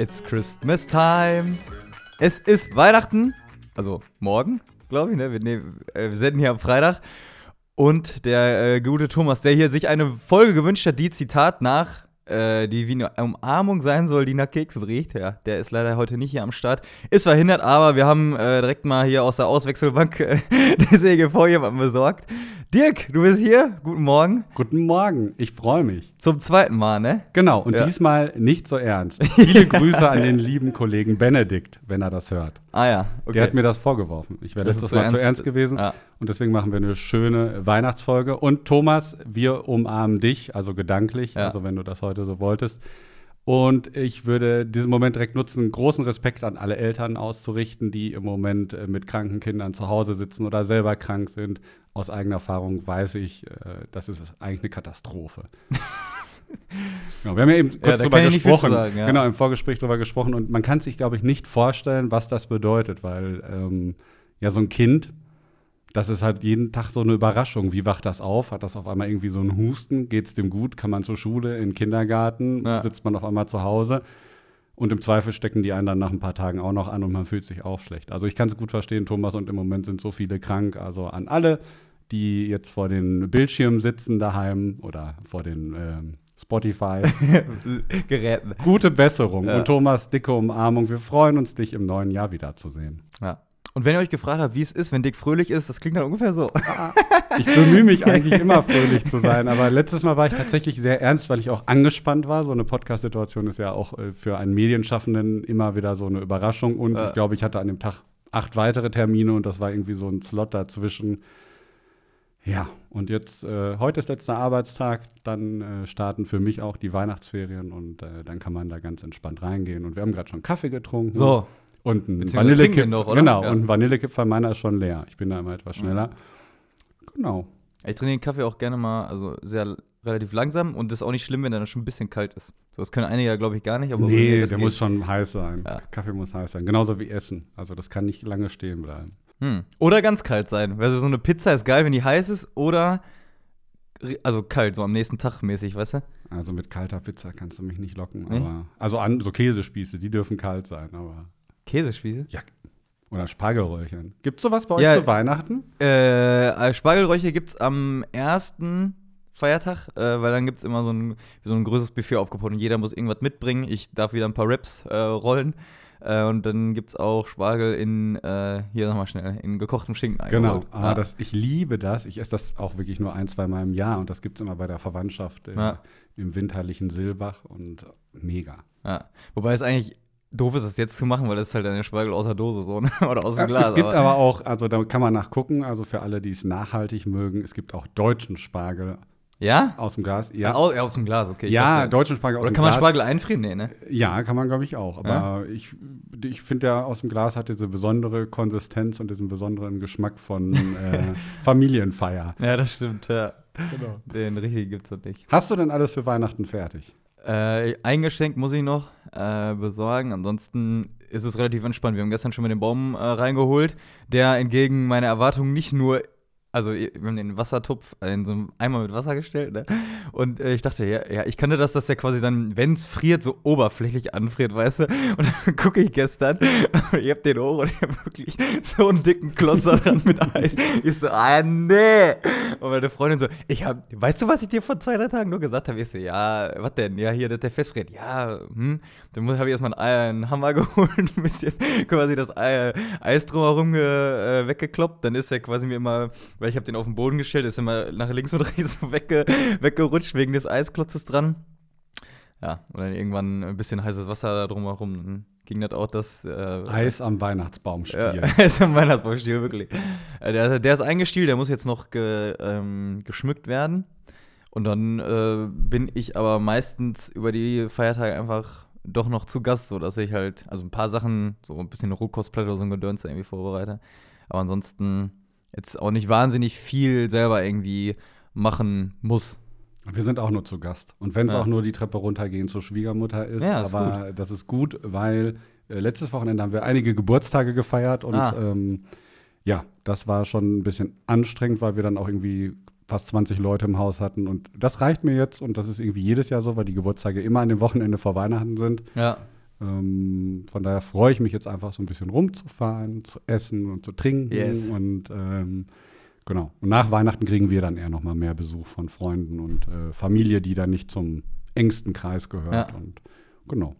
It's Christmas time. Es ist Weihnachten. Also morgen, glaube ich. Ne? Wir, ne, wir senden hier am Freitag. Und der äh, gute Thomas, der hier sich eine Folge gewünscht hat, die Zitat nach, äh, die wie eine Umarmung sein soll, die nach Keksen riecht. Ja, der ist leider heute nicht hier am Start. Ist verhindert, aber wir haben äh, direkt mal hier aus der Auswechselbank äh, der CGV jemanden besorgt. Dirk, du bist hier. Guten Morgen. Guten Morgen, ich freue mich. Zum zweiten Mal, ne? Genau, und Ja. diesmal nicht so ernst. Viele Grüße an den lieben Kollegen Benedikt, wenn er das hört. Ah ja, okay. Der hat mir das vorgeworfen. Ich wäre Das ist letztes Mal ernst. zu ernst gewesen. Ja. Und deswegen machen wir eine schöne Weihnachtsfolge. Und Thomas, wir umarmen dich, also gedanklich, Ja. also wenn du das heute so wolltest. Und ich würde diesen Moment direkt nutzen, großen Respekt an alle Eltern auszurichten, die im Moment äh, mit kranken Kindern zu Hause sitzen oder selber krank sind. Aus eigener Erfahrung weiß ich, äh, das ist eigentlich eine Katastrophe. Genau, wir haben ja eben kurz da drüber gesprochen. sagen, ja. Genau, im Vorgespräch drüber gesprochen. Und man kann sich, glaube ich, nicht vorstellen, was das bedeutet, weil ähm, ja, so ein Kind, das ist halt jeden Tag so eine Überraschung. Wie wacht das auf? Hat das auf einmal irgendwie so einen Husten? Geht es dem gut? Kann man zur Schule, in den Kindergarten? Ja. Sitzt man auf einmal zu Hause? Und im Zweifel stecken die einen dann nach ein paar Tagen auch noch an und man fühlt sich auch schlecht. Also ich kann es gut verstehen, Thomas, und im Moment sind so viele krank. Also an alle, die jetzt vor den Bildschirmen sitzen daheim oder vor den ähm, Spotify. Geräten. Gute Besserung. Ja. Und Thomas, dicke Umarmung. Wir freuen uns, dich im neuen Jahr wiederzusehen. Ja. Und wenn ihr euch gefragt habt, wie es ist, wenn Dick fröhlich ist, das klingt dann ungefähr so. Ich bemühe mich eigentlich immer fröhlich zu sein, aber letztes Mal war ich tatsächlich sehr ernst, weil ich auch angespannt war. So eine Podcast-Situation ist ja auch äh, für einen Medienschaffenden immer wieder so eine Überraschung. Und Ja. ich glaube, ich hatte an dem Tag acht weitere Termine und das war irgendwie so ein Slot dazwischen. Ja, und jetzt, äh, heute ist letzter Arbeitstag, dann äh, starten für mich auch die Weihnachtsferien und äh, dann kann man da ganz entspannt reingehen. Und wir haben gerade schon Kaffee getrunken. So. Und ein Vanillekipferl. noch, oder? Genau, Ja. und ein Vanillekipferl meiner ist schon leer. Ich bin da immer etwas schneller. Genau. Ich trinke den Kaffee auch gerne mal, also sehr relativ langsam und das ist auch nicht schlimm, wenn er dann schon ein bisschen kalt ist. So, das können einige ja, glaube ich, gar nicht, aber Nee, der geht. muss schon heiß sein. Ja. Kaffee muss heiß sein. Genauso wie Essen. Also das kann nicht lange stehen bleiben. Hm. Oder ganz kalt sein. Also so eine Pizza ist geil, wenn die heiß ist, oder also kalt, so am nächsten Tag mäßig, weißt du? Also mit kalter Pizza kannst du mich nicht locken. Nee? Aber, also an, so Käsespieße, die dürfen kalt sein. Aber Käsespieße? ja. Oder Spargelröllchen. Gibt's sowas bei euch Ja. zu Weihnachten? Äh, Spargelräuche gibt es am ersten Feiertag, äh, weil dann gibt es immer so ein, so ein größeres Buffet aufgebaut und jeder muss irgendwas mitbringen. Ich darf wieder ein paar Raps äh, rollen. Äh, und dann gibt es auch Spargel in, äh, hier nochmal schnell, in gekochtem Schinken Genau. eingerollt. Ah, das, ich liebe das. Ich esse das auch wirklich nur ein, zwei Mal im Jahr. Und das gibt's immer bei der Verwandtschaft äh, Ja. im winterlichen Silbach. Und mega. Ja. Wobei es eigentlich doof ist, das jetzt zu machen, weil das ist halt eine Spargel aus der Dose so, ne? oder aus dem Glas. es gibt aber auch, also da kann man nachgucken, also für alle, die es nachhaltig mögen, es gibt auch deutschen Spargel ja? aus dem Glas. Ja, Ja, aus, aus dem Glas, okay. ich ja dachte- deutschen Spargel aus Oder dem kann man Glas. Spargel einfrieren? Nee, ne? Ja, kann man, glaube ich, auch. Aber ich, ich finde, der aus dem Glas hat diese besondere Konsistenz und diesen besonderen Geschmack von äh, Familienfeier. Ja, das stimmt, ja. Genau. Den richtigen gibt's noch nicht. Hast du denn alles für Weihnachten fertig? Äh, ein muss ich noch äh, besorgen. Ansonsten ist es relativ entspannt. Wir haben gestern schon mal den Baum äh, reingeholt, der entgegen meiner Erwartungen nicht nur. Also, wir haben den Wassertopf in so einem Eimer mit Wasser gestellt, ne? Und äh, ich dachte, ja, ja, ich kannte das, dass der quasi dann, wenn es friert, so oberflächlich anfriert, weißt du? Und dann gucke ich gestern, ihr habt den hoch und ich habe wirklich so einen dicken Klotz dran mit Eis. Ich so, ah, nee! Und meine Freundin so, ich hab, weißt du, was ich dir vor zwei, drei Tagen nur gesagt habe? Ich so, ja, was denn? Ja, hier, dass der festfriert. Ja, hm. Dann habe ich erstmal einen, einen Hammer geholt, ein bisschen quasi das Ei, Eis drumherum äh, weggekloppt. Dann ist er quasi mir immer, weil ich habe den auf den Boden gestellt, ist immer nach links und rechts wegge, weggerutscht wegen des Eisklotzes dran. Ja, und dann irgendwann ein bisschen heißes Wasser da drumherum. Dann ging das auch, das äh, Eis am Weihnachtsbaum ja, ist ein Weihnachtsbaumstiel, wirklich. Äh, Der, der ist eingestielt, der muss jetzt noch ge, ähm, geschmückt werden. Und dann äh, bin ich aber meistens über die Feiertage einfach doch noch zu Gast, sodass ich halt, also ein paar Sachen, so ein bisschen Rohkostplatte oder so ein Gedöns irgendwie vorbereite. Aber ansonsten, jetzt auch nicht wahnsinnig viel selber irgendwie machen muss. Wir sind auch nur zu Gast. Und wenn es Ja. auch nur die Treppe runtergehen zur Schwiegermutter ist, Ja, ist aber das ist gut, weil äh, letztes Wochenende haben wir einige Geburtstage gefeiert und Ah. ähm, ja, das war schon ein bisschen anstrengend, weil wir dann auch irgendwie fast 20 Leute im Haus hatten und das reicht mir jetzt und das ist irgendwie jedes Jahr so, weil die Geburtstage immer an dem Wochenende vor Weihnachten sind. Ja. Ähm, von daher freue ich mich jetzt einfach so ein bisschen rumzufahren, zu essen und zu trinken. Yes. Und ähm, genau. Und nach Weihnachten kriegen wir dann eher noch mal mehr Besuch von Freunden und äh, Familie, die dann nicht zum engsten Kreis gehört. Ja. Und genau.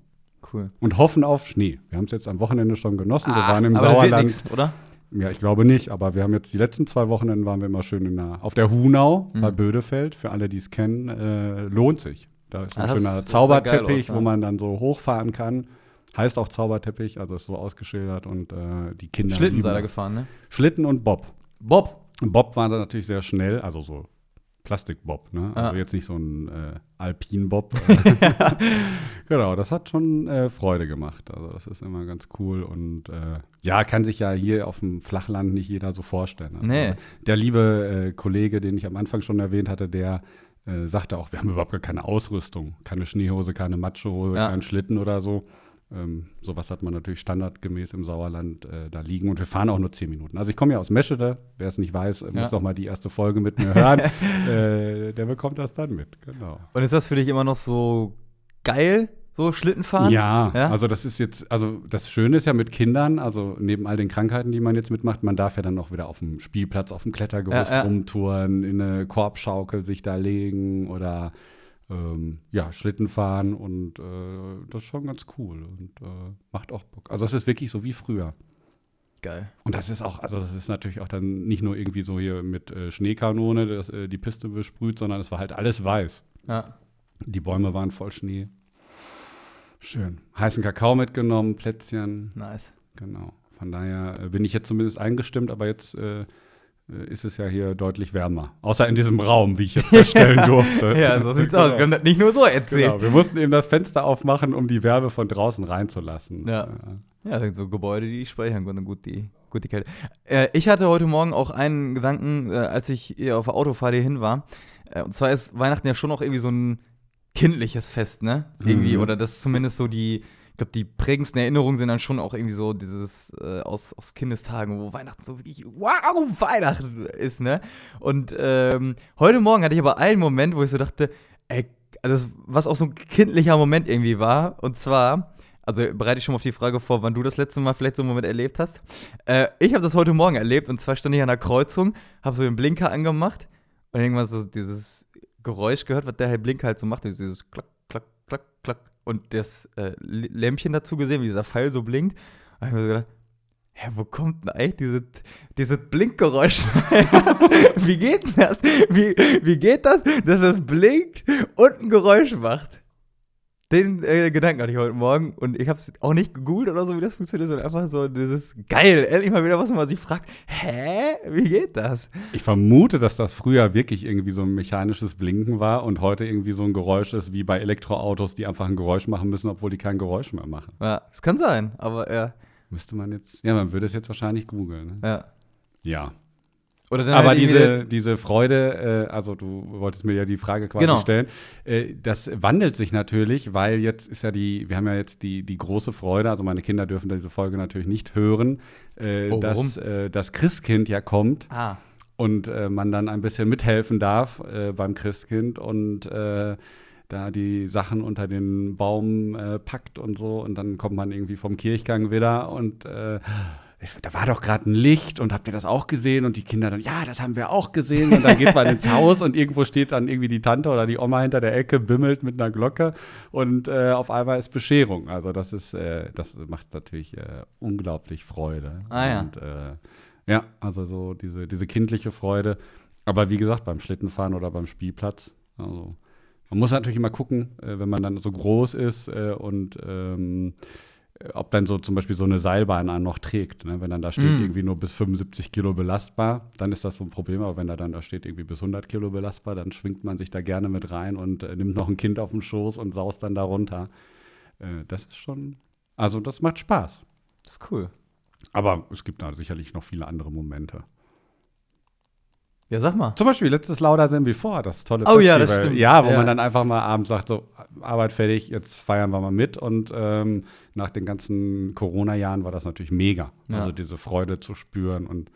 Cool. Und hoffen auf Schnee. Wir haben es jetzt am Wochenende schon genossen. wir Ah, waren im Sauerland. nix, oder? Ja, ich glaube nicht, aber wir haben jetzt die letzten zwei Wochenenden waren wir immer schön in der, auf der Hunau Mhm. bei Bödefeld. Für alle, die es kennen, äh, lohnt sich. Da ist ein Ah, schöner Zauberteppich, aus, wo man dann so hochfahren kann. Heißt auch Zauberteppich, also ist so ausgeschildert und äh, die Kinder. Schlitten lieben sei da das. gefahren, ne? Schlitten und Bob. Bob. Bob war da natürlich sehr schnell, also so Plastikbob, ne? Also Ah. jetzt nicht so ein äh, Alpin-Bob. genau, das hat schon äh, Freude gemacht. Also das ist immer ganz cool und äh, ja, kann sich ja hier auf dem Flachland nicht jeder so vorstellen. Also Nee. Der liebe äh, Kollege, den ich am Anfang schon erwähnt hatte, der äh, sagte auch, wir haben überhaupt gar keine Ausrüstung, keine Schneehose, keine Matschehose, Ja. keinen Schlitten oder so. Ähm, sowas hat man natürlich standardgemäß im Sauerland äh, da liegen und wir fahren auch nur zehn Minuten. Also ich komme ja aus Meschede, wer es nicht weiß, Ja. muss noch mal die erste Folge mit mir hören. äh, der bekommt das dann mit, genau. Und ist das für dich immer noch so geil, so Schlitten fahren? Ja, Ja? also das ist jetzt, also das Schöne ist ja mit Kindern, also neben all den Krankheiten, die man jetzt mitmacht, man darf ja dann auch wieder auf dem Spielplatz, auf dem Klettergerüst ja. rumtouren, in eine Korbschaukel sich da legen oder ähm, ja, Schlitten fahren und äh, das ist schon ganz cool und äh, macht auch Bock. Also es ist wirklich so wie früher. Geil. Und das ist auch, also das ist natürlich auch dann nicht nur irgendwie so hier mit äh, Schneekanone, das, äh, die Piste besprüht, sondern es war halt alles weiß. Ja. Die Bäume waren voll Schnee. Schön. Heißen Kakao mitgenommen, Plätzchen, Nice. genau. Von daher äh, bin ich jetzt zumindest eingestimmt, aber jetzt äh, ist es ja hier deutlich wärmer. Außer in diesem Raum, wie ich jetzt feststellen durfte. Ja, so sieht's aus. Wir haben das nicht nur so erzählt. Genau, wir mussten eben das Fenster aufmachen, um die Wärme von draußen reinzulassen. Ja. Äh, Ja, das sind so Gebäude, die speichern gut die, gut die Kälte. Äh, ich hatte heute Morgen auch einen Gedanken, äh, als ich auf der Autofahrt hier hin war. Äh, und zwar ist Weihnachten ja schon noch irgendwie so ein kindliches Fest, ne? Irgendwie, Mhm. oder das ist zumindest so die, glaube, die prägendsten Erinnerungen sind dann schon auch irgendwie so dieses äh, aus, aus Kindestagen, wo Weihnachten so wirklich, wow, Weihnachten ist, ne? Und ähm, heute Morgen hatte ich aber einen Moment, wo ich so dachte, ey, also das, was auch so ein kindlicher Moment irgendwie war, und zwar, also bereite ich schon mal auf die Frage vor, wann du das letzte Mal vielleicht so einen Moment erlebt hast. Äh, ich habe das heute Morgen erlebt, und zwar stand ich an der Kreuzung, habe so den Blinker angemacht und irgendwann so dieses Geräusch gehört, was der Herr Blinker halt so macht, dieses klack, klack, klack, klack und das äh, Lämpchen dazu gesehen, wie dieser Pfeil so blinkt. Und ich hab mir so gedacht, hä, wo kommt denn eigentlich dieses, dieses Blinkgeräusch? wie geht denn das? Wie, wie geht das, dass es blinkt und ein Geräusch macht? Den äh, Gedanken hatte ich heute Morgen und ich habe es auch nicht gegoogelt oder so, wie das funktioniert, sondern einfach so dieses geil, endlich mal wieder was, wo man sich fragt, hä, wie geht das? Ich vermute, dass das früher wirklich irgendwie so ein mechanisches Blinken war und heute irgendwie so ein Geräusch ist wie bei Elektroautos, die einfach ein Geräusch machen müssen, obwohl die kein Geräusch mehr machen. Ja, es kann sein, aber ja, Müsste man jetzt, ja, man würde es jetzt wahrscheinlich googeln. Ne? ja. Ja. Aber halt diese, diese Freude, äh, also du wolltest mir ja die Frage quasi Genau. stellen, äh, das wandelt sich natürlich, weil jetzt ist ja die, wir haben ja jetzt die, die große Freude, also meine Kinder dürfen diese Folge natürlich nicht hören, äh, Oh, dass äh, das Christkind ja kommt Ah, und äh, man dann ein bisschen mithelfen darf äh, beim Christkind und da die Sachen unter den Baum packt und so und dann kommt man irgendwie vom Kirchgang wieder und da war doch gerade ein Licht und habt ihr das auch gesehen? Und die Kinder dann, ja, das haben wir auch gesehen. Und dann geht man ins Haus und irgendwo steht dann irgendwie die Tante oder die Oma hinter der Ecke, bimmelt mit einer Glocke und äh, auf einmal ist Bescherung. Also das ist, äh, das macht natürlich äh, unglaublich Freude. Ah, ja. Und, äh, ja, also so diese, diese kindliche Freude. Aber wie gesagt, beim Schlittenfahren oder beim Spielplatz, also man muss natürlich immer gucken, äh, wenn man dann so groß ist äh, und ähm, äh, ob dann so zum Beispiel so eine Seilbahn einen noch trägt. Ne? Wenn dann da steht Mm. irgendwie nur bis 75 Kilo belastbar, dann ist das so ein Problem. Aber wenn da dann da steht irgendwie bis 100 Kilo belastbar, dann schwingt man sich da gerne mit rein und äh, nimmt noch ein Kind auf den Schoß und saust dann da runter. Äh, das ist schon, also das macht Spaß. das ist cool. Aber es gibt da sicherlich noch viele andere Momente. Ja, sag mal. Zum Beispiel letztes Lauder Than Before, das tolle Oh ja, das stimmt. Ja, wo Ja. man dann einfach mal abends sagt, so, Arbeit fertig, jetzt feiern wir mal mit. Und ähm, nach den ganzen Corona-Jahren war das natürlich mega. Ja. Also diese Freude zu spüren und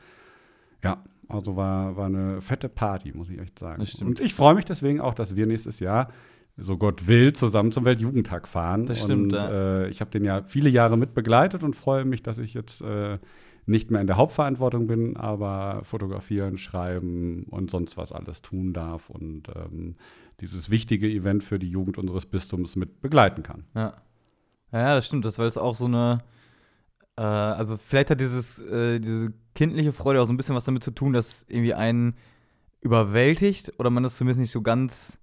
ja, also war, war eine fette Party, muss ich echt sagen. Das stimmt. Und ich freue mich deswegen auch, dass wir nächstes Jahr, so Gott will, zusammen zum Weltjugendtag fahren. Das stimmt, und ja. äh, ich habe den ja viele Jahre mit begleitet und freue mich, dass ich jetzt äh, nicht mehr in der Hauptverantwortung bin, aber fotografieren, schreiben und sonst was alles tun darf und ähm, dieses wichtige Event für die Jugend unseres Bistums mit begleiten kann. Ja. Ja, das stimmt. Das war jetzt auch so eine. Äh, also, vielleicht hat dieses, äh, diese kindliche Freude auch so ein bisschen was damit zu tun, dass irgendwie einen überwältigt oder man das zumindest nicht so ganz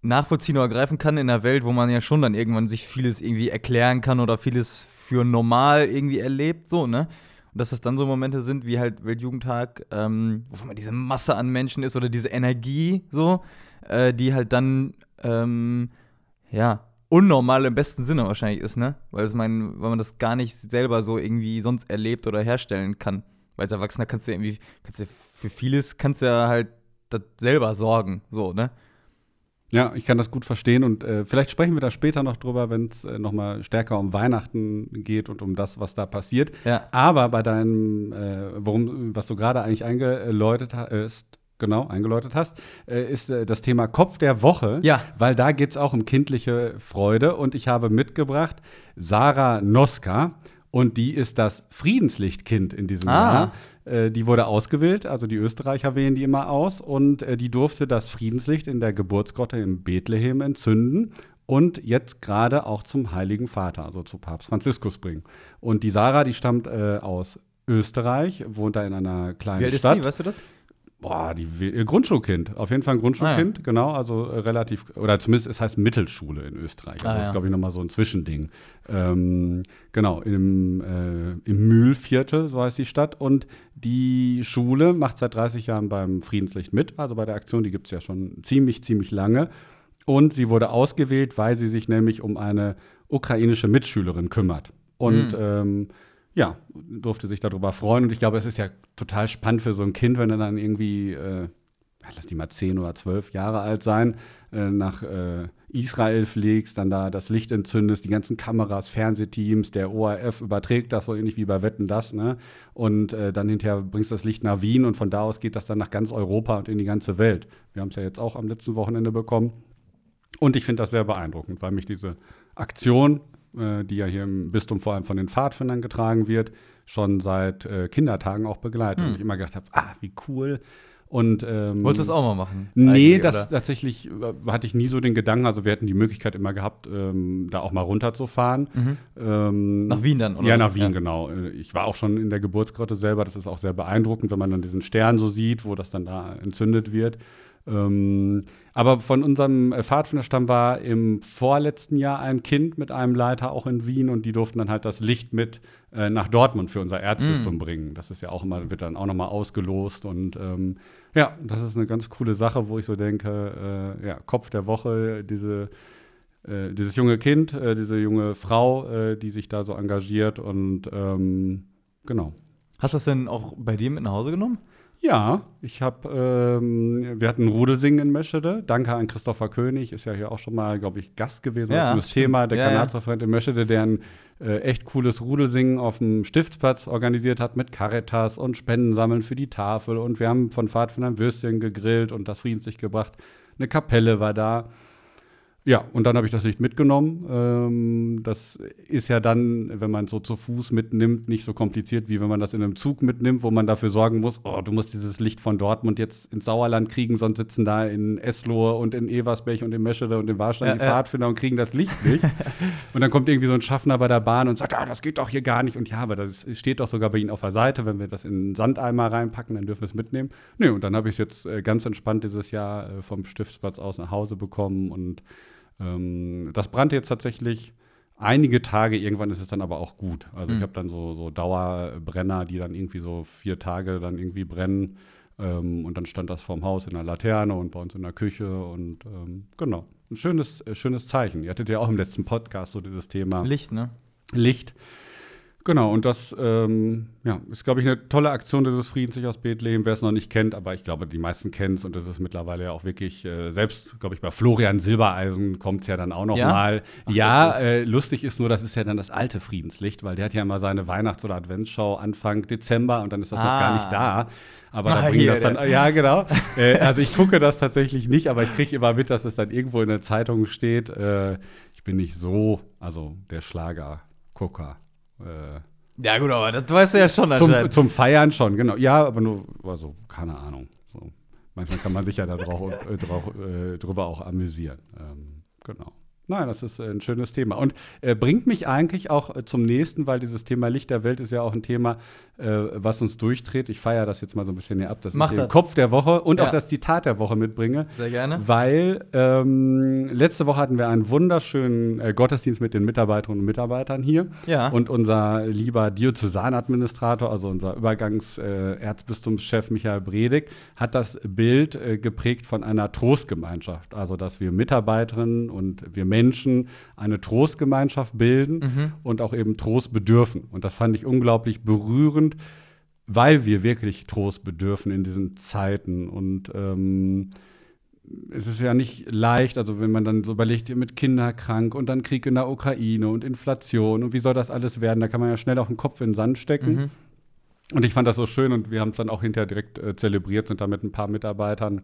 nachvollziehen oder greifen kann in einer Welt, wo man ja schon dann irgendwann sich vieles irgendwie erklären kann oder vieles für normal irgendwie erlebt, so, ne? Dass das dann so Momente sind wie halt Weltjugendtag, ähm, wo man diese Masse an Menschen ist oder diese Energie, so, äh, die halt dann, ähm, ja, unnormal im besten Sinne wahrscheinlich ist, ne? Weil, es mein, weil man das gar nicht selber so irgendwie sonst erlebt oder herstellen kann. Weil als Erwachsener kannst du ja irgendwie, kannst du für vieles kannst du ja halt das selber sorgen, so, ne? Ja, ich kann das gut verstehen und äh, vielleicht sprechen wir da später noch drüber, wenn es äh, nochmal stärker um Weihnachten geht und um das, was da passiert. Ja. Aber bei deinem, äh, worum, was du gerade eigentlich eingeläutet hast, genau, eingeläutet hast, äh, ist äh, das Thema Kopf der Woche. Ja. Weil da geht es auch um kindliche Freude und ich habe mitgebracht Sarah Noska und die ist das Friedenslichtkind in diesem Ah. Jahr. Äh, die wurde ausgewählt, also die Österreicher wählen die immer aus und äh, die durfte das Friedenslicht in der Geburtsgrotte in Bethlehem entzünden und jetzt gerade auch zum Heiligen Vater, also zu Papst Franziskus bringen. Und die Sarah, die stammt äh, aus Österreich, wohnt da in einer kleinen Wie alt ist Stadt. sie, weißt du das? Boah, die äh, Grundschulkind. Auf jeden Fall ein Grundschulkind, genau. Also äh, relativ, oder zumindest es heißt Mittelschule in Österreich. Also Ah, das ja. ist, glaube ich, nochmal so ein Zwischending. Ähm, genau, im, äh, im Mühlviertel, so heißt die Stadt. Und die Schule macht seit 30 Jahren beim Friedenslicht mit. Also bei der Aktion, die gibt es ja schon ziemlich, ziemlich lange. Und sie wurde ausgewählt, weil sie sich nämlich um eine ukrainische Mitschülerin kümmert. Und Mhm. ähm, ja, durfte sich darüber freuen. Und ich glaube, es ist ja total spannend für so ein Kind, wenn er dann irgendwie, äh, lass die mal zehn oder zwölf Jahre alt sein, äh, nach äh, Israel fliegst, dann da das Licht entzündest, die ganzen Kameras, Fernsehteams, der ORF überträgt das so ähnlich wie bei Wetten das, ne? Und äh, dann hinterher bringst du das Licht nach Wien und von da aus geht das dann nach ganz Europa und in die ganze Welt. Wir haben es ja jetzt auch am letzten Wochenende bekommen. Und ich finde das sehr beeindruckend, weil mich diese Aktion, äh, die ja hier im Bistum vor allem von den Pfadfindern getragen wird, schon seit äh, Kindertagen auch begleitet. Hm. Und ich immer gedacht habe, ah, wie cool. Und ähm, Wolltest du das auch mal machen? Nee, das oder? tatsächlich äh, hatte ich nie so den Gedanken. Also wir hätten die Möglichkeit immer gehabt, ähm, da auch mal runterzufahren. Mhm. Ähm, Nach Wien dann, oder? Ja, nach Wien, Ja. genau. Äh, Ich war auch schon in der Geburtsgrotte selber. Das ist auch sehr beeindruckend, wenn man dann diesen Stern so sieht, wo das dann da entzündet wird. Ähm, aber von unserem äh, Pfadfinderstamm war im vorletzten Jahr ein Kind mit einem Leiter auch in Wien und die durften dann halt das Licht mit äh, nach Dortmund für unser Erzbistum Mm. bringen. Das ist ja auch immer, wird dann auch nochmal ausgelost und ähm, ja, das ist eine ganz coole Sache, wo ich so denke, äh, ja, Kopf der Woche, diese äh, dieses junge Kind, äh, diese junge Frau, äh, die sich da so engagiert und ähm, genau. Hast du das denn auch bei dir mit nach Hause genommen? Ja, ich habe, ähm, wir hatten Rudelsingen in Meschede. Danke an Christopher König, ist ja hier auch schon mal, glaube ich, Gast gewesen, Ja, ja, zum stimmt. Thema, der Ja, ja. Kanatsreferent in Meschede, der ein äh, echt cooles Rudelsingen auf dem Stiftsplatz organisiert hat mit Caritas und Spenden sammeln für die Tafel. Und wir haben von Pfadfindern Würstchen gegrillt und das Friedenslicht gebracht. Eine Kapelle war da. Ja, und dann habe ich das Licht mitgenommen. Ähm, das ist ja dann, wenn man so zu Fuß mitnimmt, nicht so kompliziert, wie wenn man das in einem Zug mitnimmt, wo man dafür sorgen muss, oh, du musst dieses Licht von Dortmund jetzt ins Sauerland kriegen, sonst sitzen da in Eslohe und in Eversberg und in Meschede und in Warstein Ja, die ja. Pfadfinder und kriegen das Licht nicht. und dann kommt irgendwie so ein Schaffner bei der Bahn und sagt, ah, das geht doch hier gar nicht. Und ja, aber das steht doch sogar bei Ihnen auf der Seite. Wenn wir das in einen Sandeimer reinpacken, dann dürfen wir es mitnehmen. Nö, und dann habe ich es jetzt äh, ganz entspannt dieses Jahr äh, vom Stiftsplatz aus nach Hause bekommen und ähm, das brannte jetzt tatsächlich einige Tage, irgendwann ist es dann aber auch gut. Also ich Mhm. habe dann so, so Dauerbrenner, die dann irgendwie so vier Tage dann irgendwie brennen. Ähm, und dann stand das vorm Haus in der Laterne und bei uns in der Küche und ähm, genau. Ein schönes, äh, schönes Zeichen. Ihr hattet ja auch im letzten Podcast so dieses Thema Licht, ne? Licht. Genau, und das ähm, ja, ist, glaube ich, eine tolle Aktion dieses Friedens aus Bethlehem, wer es noch nicht kennt, aber ich glaube, die meisten kennen es und das ist mittlerweile ja auch wirklich, äh, selbst, glaube ich, bei Florian Silbereisen kommt es ja dann auch noch Ja? mal. Ach, ja, äh, lustig ist nur, das ist ja dann das alte Friedenslicht, weil der hat ja immer seine Weihnachts- oder Adventsschau Anfang Dezember und dann ist das noch gar Ah. nicht da. Aber Ah, da bringen das dann, der- ja, genau. äh, also ich gucke das tatsächlich nicht, aber ich kriege immer mit, dass es dann irgendwo in der Zeitung steht. Äh, ich bin nicht so, also der Schlagergucker. Äh, Ja, gut, aber das weißt du ja schon zum, zum Feiern schon, genau. Ja, aber nur, also, keine Ahnung. So. Manchmal kann man sich ja da drauf, äh, drauf, äh, drüber auch amüsieren. Ähm, genau. Nein, das ist äh, ein schönes Thema. Und äh, bringt mich eigentlich auch äh, zum nächsten, weil dieses Thema Licht der Welt ist ja auch ein Thema, äh, was uns durchdreht. Ich feiere das jetzt mal so ein bisschen hier ab, dass Mach ich den das. Kopf der Woche und Ja. auch das Zitat der Woche mitbringe. Sehr gerne. Weil ähm, letzte Woche hatten wir einen wunderschönen äh, Gottesdienst mit den Mitarbeiterinnen und Mitarbeitern hier. Ja. Und unser lieber Diözesanadministrator, also unser Übergangserzbistumschef Michael Bredig, hat das Bild geprägt von einer Trostgemeinschaft. Also, dass wir Mitarbeiterinnen und wir Menschen eine Trostgemeinschaft bilden Mhm. und auch eben Trost bedürfen. Und das fand ich unglaublich berührend, weil wir wirklich Trost bedürfen in diesen Zeiten. Und ähm, es ist ja nicht leicht, also wenn man dann so überlegt, mit Kinder krank und dann Krieg in der Ukraine und Inflation und wie soll das alles werden, da kann man ja schnell auch den Kopf in den Sand stecken. Mhm. Und ich fand das so schön und wir haben es dann auch hinterher direkt äh, zelebriert, sind da mit ein paar Mitarbeitern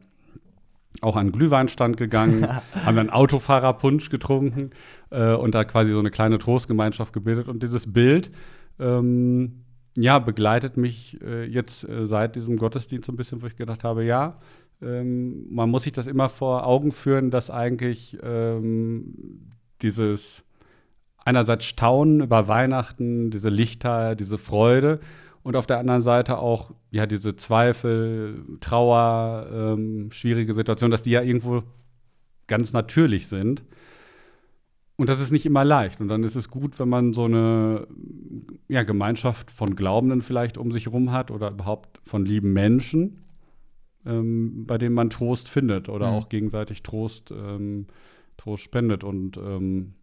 auch an den Glühweinstand gegangen, haben dann Autofahrerpunsch getrunken äh, und da quasi so eine kleine Trostgemeinschaft gebildet. Und dieses Bild, ähm, ja, begleitet mich äh, jetzt äh, seit diesem Gottesdienst so ein bisschen, wo ich gedacht habe, ja, ähm, man muss sich das immer vor Augen führen, dass eigentlich ähm, dieses einerseits Staunen über Weihnachten, diese Lichter, diese Freude und auf der anderen Seite auch ja diese Zweifel, Trauer, ähm, schwierige Situationen, dass die ja irgendwo ganz natürlich sind. Und das ist nicht immer leicht. Und dann ist es gut, wenn man so eine ja, Gemeinschaft von Glaubenden vielleicht um sich herum hat oder überhaupt von lieben Menschen, ähm, bei denen man Trost findet oder Mhm. auch gegenseitig Trost, ähm, Trost spendet. Und ähm,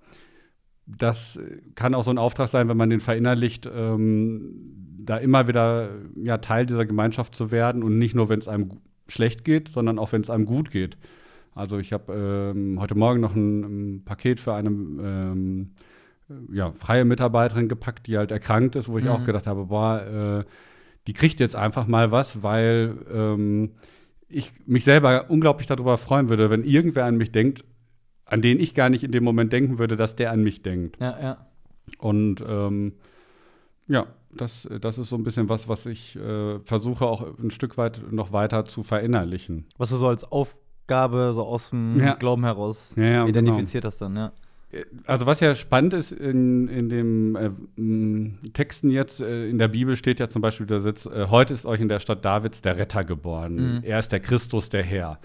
das kann auch so ein Auftrag sein, wenn man den verinnerlicht, ähm, da immer wieder ja, Teil dieser Gemeinschaft zu werden und nicht nur, wenn es einem schlecht geht, sondern auch, wenn es einem gut geht. Also ich habe ähm, heute Morgen noch ein, ein Paket für eine ähm, äh, ja, freie Mitarbeiterin gepackt, die halt erkrankt ist, wo ich Mhm. auch gedacht habe, boah, äh, die kriegt jetzt einfach mal was, weil ähm, ich mich selber unglaublich darüber freuen würde, wenn irgendwer an mich denkt, an den ich gar nicht in dem Moment denken würde, dass der an mich denkt. Ja, ja. Und ähm, ja, das, das ist so ein bisschen was, was ich äh, versuche auch ein Stück weit noch weiter zu verinnerlichen. Was du so als Aufgabe so aus dem Ja. Glauben heraus Ja, identifiziert hast dann, ja. Also was ja spannend ist in, in dem äh, Texten jetzt, äh, in der Bibel steht ja zum Beispiel der Sitz, äh, heute ist euch in der Stadt Davids der Retter geboren. Mhm. Er ist der Christus, der Herr.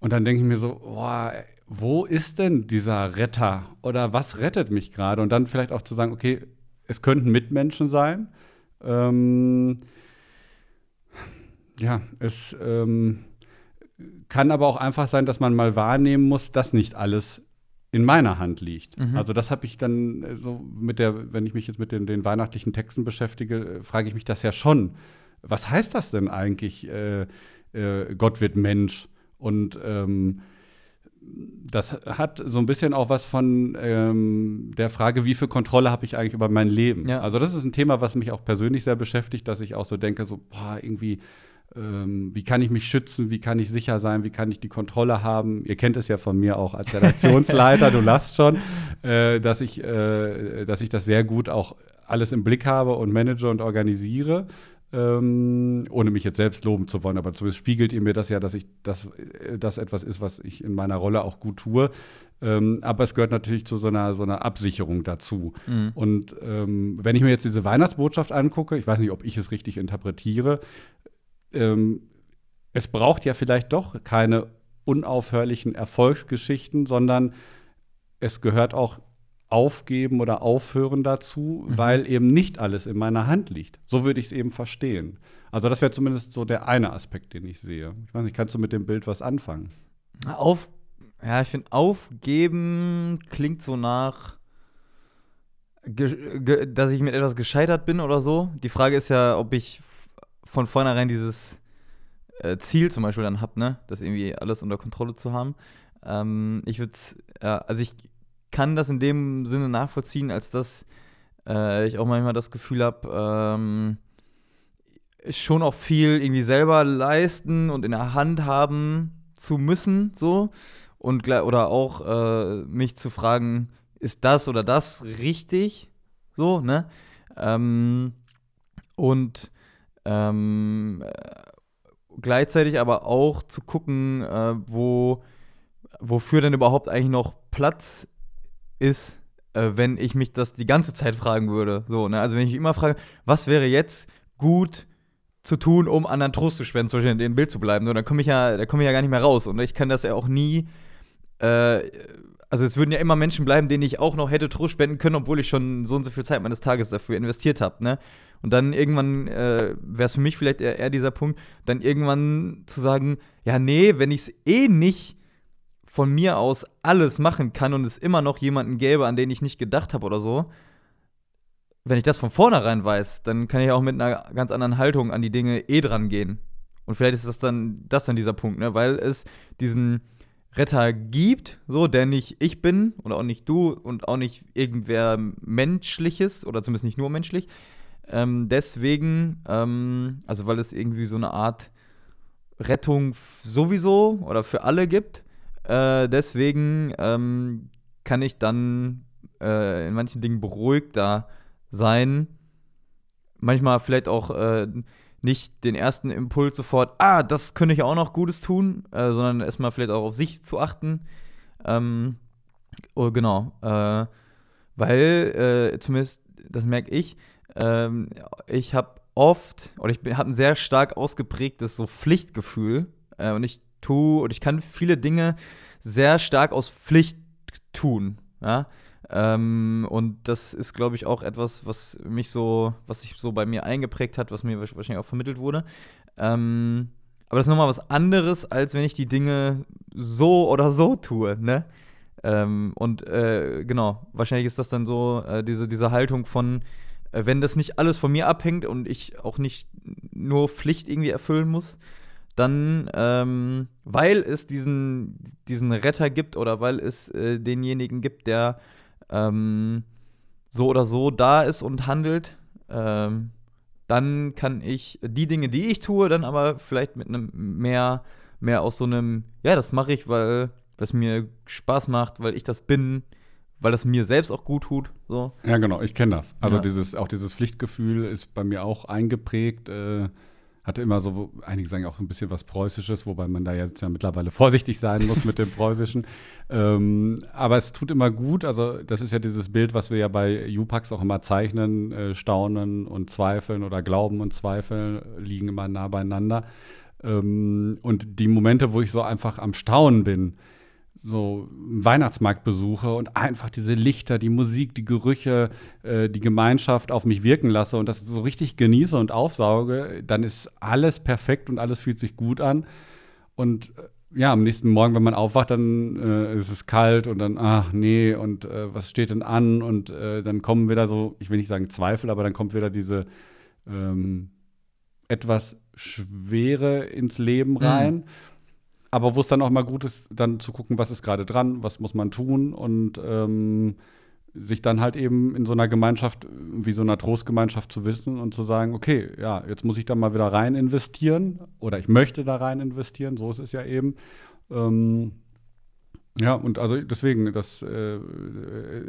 Und dann denke ich mir so, boah, wo ist denn dieser Retter? Oder was rettet mich gerade? Und dann vielleicht auch zu sagen, okay, es könnten Mitmenschen sein. Ähm, ja, es ähm, kann aber auch einfach sein, dass man mal wahrnehmen muss, dass nicht alles in meiner Hand liegt. Mhm. Also das habe ich dann äh, so mit der, wenn ich mich jetzt mit den, den weihnachtlichen Texten beschäftige, äh, frage ich mich das ja schon. Was heißt das denn eigentlich? Äh, äh, Gott wird Mensch und ähm, das hat so ein bisschen auch was von ähm, der Frage, wie viel Kontrolle habe ich eigentlich über mein Leben? Ja. Also das ist ein Thema, was mich auch persönlich sehr beschäftigt, dass ich auch so denke, so, boah, irgendwie, ähm, wie kann ich mich schützen, wie kann ich sicher sein, wie kann ich die Kontrolle haben? Ihr kennt es ja von mir auch als Redaktionsleiter, du lasst schon, äh, dass, ich, äh, dass ich das sehr gut auch alles im Blick habe und manage und organisiere. Ähm, ohne mich jetzt selbst loben zu wollen, aber zumindest spiegelt ihr mir das ja, dass ich das, äh, das etwas ist, was ich in meiner Rolle auch gut tue. Ähm, aber es gehört natürlich zu so einer, so einer Absicherung dazu. Mhm. Und ähm, wenn ich mir jetzt diese Weihnachtsbotschaft angucke, ich weiß nicht, ob ich es richtig interpretiere, ähm, es braucht ja vielleicht doch keine unaufhörlichen Erfolgsgeschichten, sondern es gehört auch Aufgeben oder Aufhören dazu, Mhm. weil eben nicht alles in meiner Hand liegt. So würde ich es eben verstehen. Also das wäre zumindest so der eine Aspekt, den ich sehe. Ich weiß nicht, kannst du mit dem Bild was anfangen? Auf, ja, ich finde, aufgeben klingt so nach. dass ich mit etwas gescheitert bin oder so. Die Frage ist ja, ob ich von vornherein dieses äh, Ziel zum Beispiel dann habe, ne? Das irgendwie alles unter Kontrolle zu haben. Ähm, ich würde ja, also ich kann das in dem Sinne nachvollziehen, als dass äh, ich auch manchmal das Gefühl habe, ähm, schon auch viel irgendwie selber leisten und in der Hand haben zu müssen, so. Und oder auch äh, mich zu fragen, ist das oder das richtig? So, ne? Ähm, und ähm, gleichzeitig aber auch zu gucken, äh, wo, wofür denn überhaupt eigentlich noch Platz ist, äh, wenn ich mich das die ganze Zeit fragen würde. So, ne? Also wenn ich immer frage, was wäre jetzt gut zu tun, um anderen Trost zu spenden, zum Beispiel in dem Bild zu bleiben, so, dann komme ich ja, da komme ich ja gar nicht mehr raus. Und ich kann das ja auch nie, äh, also es würden ja immer Menschen bleiben, denen ich auch noch hätte Trost spenden können, obwohl ich schon so und so viel Zeit meines Tages dafür investiert habe, ne? Und dann irgendwann äh, wäre es für mich vielleicht eher, eher, dieser Punkt, dann irgendwann zu sagen, ja, nee, wenn ich es eh nicht von mir aus alles machen kann und es immer noch jemanden gäbe, an den ich nicht gedacht habe oder so, wenn ich das von vornherein weiß, dann kann ich auch mit einer ganz anderen Haltung an die Dinge eh dran gehen. Und vielleicht ist das dann, das dann dieser Punkt, ne? Weil es diesen Retter gibt, so, der nicht ich bin oder auch nicht du und auch nicht irgendwer Menschliches oder zumindest nicht nur menschlich, ähm, deswegen, ähm, also weil es irgendwie so eine Art Rettung sowieso oder für alle gibt, äh, deswegen ähm, kann ich dann äh, in manchen Dingen beruhigter sein. Manchmal vielleicht auch äh, nicht den ersten Impuls sofort, ah, das könnte ich auch noch Gutes tun, äh, sondern erstmal vielleicht auch auf sich zu achten. Ähm, oh, genau. Äh, weil, äh, zumindest, das merke ich, ähm, ich habe oft, oder ich habe ein sehr stark ausgeprägtes so Pflichtgefühl. Und ich tue, und ich kann viele Dinge sehr stark aus Pflicht tun. Ja? Ähm, und das ist, glaube ich, auch etwas, was mich so, was sich so bei mir eingeprägt hat, was mir wahrscheinlich auch vermittelt wurde. Ähm, aber das ist nochmal was anderes, als wenn ich die Dinge so oder so tue, ne? Ähm, und äh, genau, wahrscheinlich ist das dann so, äh, diese, diese Haltung von, äh, wenn das nicht alles von mir abhängt und ich auch nicht nur Pflicht irgendwie erfüllen muss, dann, ähm, weil es diesen, diesen Retter gibt oder weil es äh, denjenigen gibt, der ähm, so oder so da ist und handelt, ähm, dann kann ich die Dinge, die ich tue, dann aber vielleicht mit einem mehr, mehr aus so einem, ja, das mache ich, weil es mir Spaß macht, weil ich das bin, weil das mir selbst auch gut tut. So. Ja, genau, ich kenne das. Also ja. dieses, auch dieses Pflichtgefühl ist bei mir auch eingeprägt. Äh, hatte immer so, einige sagen auch ein bisschen was Preußisches, wobei man da jetzt ja mittlerweile vorsichtig sein muss mit dem Preußischen. Ähm, aber es tut immer gut, also das ist ja dieses Bild, was wir ja bei Jupax auch immer zeichnen, äh, Staunen und Zweifeln oder Glauben und Zweifeln liegen immer nah beieinander. Ähm, und die Momente, wo ich so einfach am Staunen bin, so einen Weihnachtsmarkt besuche und einfach diese Lichter, die Musik, die Gerüche, äh, die Gemeinschaft auf mich wirken lasse und das so richtig genieße und aufsauge, dann ist alles perfekt und alles fühlt sich gut an. Und äh, ja, am nächsten Morgen, wenn man aufwacht, dann äh, ist es kalt und dann, ach nee, und äh, was steht denn an? Und äh, dann kommen wieder so, ich will nicht sagen Zweifel, aber dann kommt wieder diese ähm, etwas Schwere ins Leben mhm. rein. Mhm aber wo es dann auch mal gut ist, dann zu gucken, was ist gerade dran, was muss man tun und ähm, sich dann halt eben in so einer Gemeinschaft, wie so einer Trostgemeinschaft zu wissen und zu sagen, okay, ja, jetzt muss ich da mal wieder rein investieren oder ich möchte da rein investieren, so ist es ja eben. Ähm, ja, und also deswegen, das äh,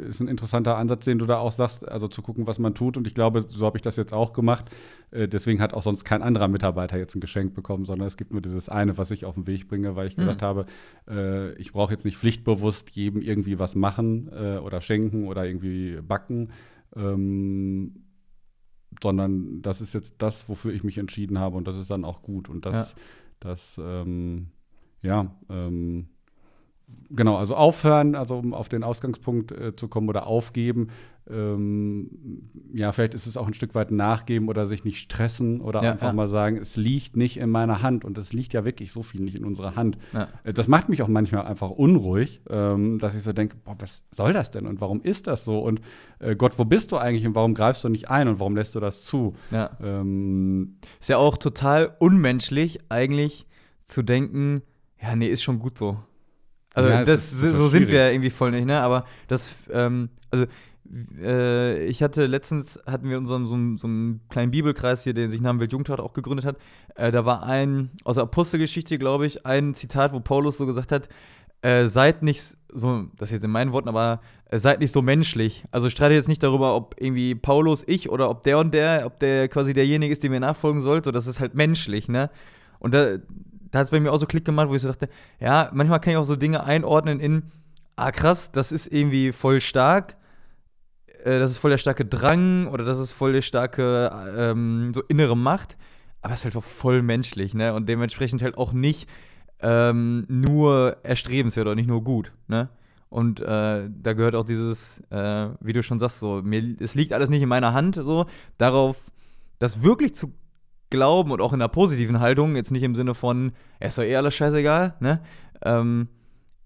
ist ein interessanter Ansatz, den du da auch sagst, also zu gucken, was man tut. Und ich glaube, so habe ich das jetzt auch gemacht. Äh, deswegen hat auch sonst kein anderer Mitarbeiter jetzt ein Geschenk bekommen, sondern es gibt nur dieses eine, was ich auf den Weg bringe, weil ich mhm. gedacht habe, äh, ich brauche jetzt nicht pflichtbewusst jedem irgendwie was machen äh, oder schenken oder irgendwie backen. Ähm, sondern das ist jetzt das, wofür ich mich entschieden habe und das ist dann auch gut. Und das, ja. das ähm, ja, ähm, genau, also aufhören, also um auf den Ausgangspunkt äh, zu kommen oder aufgeben. Ähm, ja, vielleicht ist es auch ein Stück weit nachgeben oder sich nicht stressen oder Ja, einfach ja. mal sagen, es liegt nicht in meiner Hand und es liegt ja wirklich so viel nicht in unserer Hand. Ja. Äh, Das macht mich auch manchmal einfach unruhig, ähm, dass ich so denke, boah, was soll das denn und warum ist das so und äh, Gott, wo bist du eigentlich und warum greifst du nicht ein und warum lässt du das zu? Ja. Ähm, Ist ja auch total unmenschlich, eigentlich zu denken, ja, nee, ist schon gut so. Also, Ja, das, ist so sind wir irgendwie voll nicht, ne? Aber das, ähm, also, äh, ich hatte letztens, hatten wir unseren so, so einen kleinen Bibelkreis hier, der sich Namen Weltjugendtat auch gegründet hat. Äh, da war ein, aus der Apostelgeschichte, glaube ich, ein Zitat, wo Paulus so gesagt hat, äh, seid nicht so, das ist jetzt in meinen Worten, aber äh, seid nicht so menschlich. Also streite jetzt nicht darüber, ob irgendwie Paulus, ich oder ob der und der, ob der quasi derjenige ist, dem ihr nachfolgen sollt. So, das ist halt menschlich, ne? Und da, da hat es bei mir auch so Klick gemacht, wo ich so dachte, ja, manchmal kann ich auch so Dinge einordnen in, ah krass, das ist irgendwie voll stark, äh, das ist voll der starke Drang oder das ist voll der starke ähm, so innere Macht, aber es ist halt auch voll menschlich, ne? Und dementsprechend halt auch nicht ähm, nur erstrebenswert oder nicht nur gut, ne? Und äh, da gehört auch dieses, äh, wie du schon sagst, so, mir, es liegt alles nicht in meiner Hand, so, darauf, das wirklich zu glauben und auch in einer positiven Haltung, jetzt nicht im Sinne von, ja, ist doch eh alles scheißegal, ne? Ähm,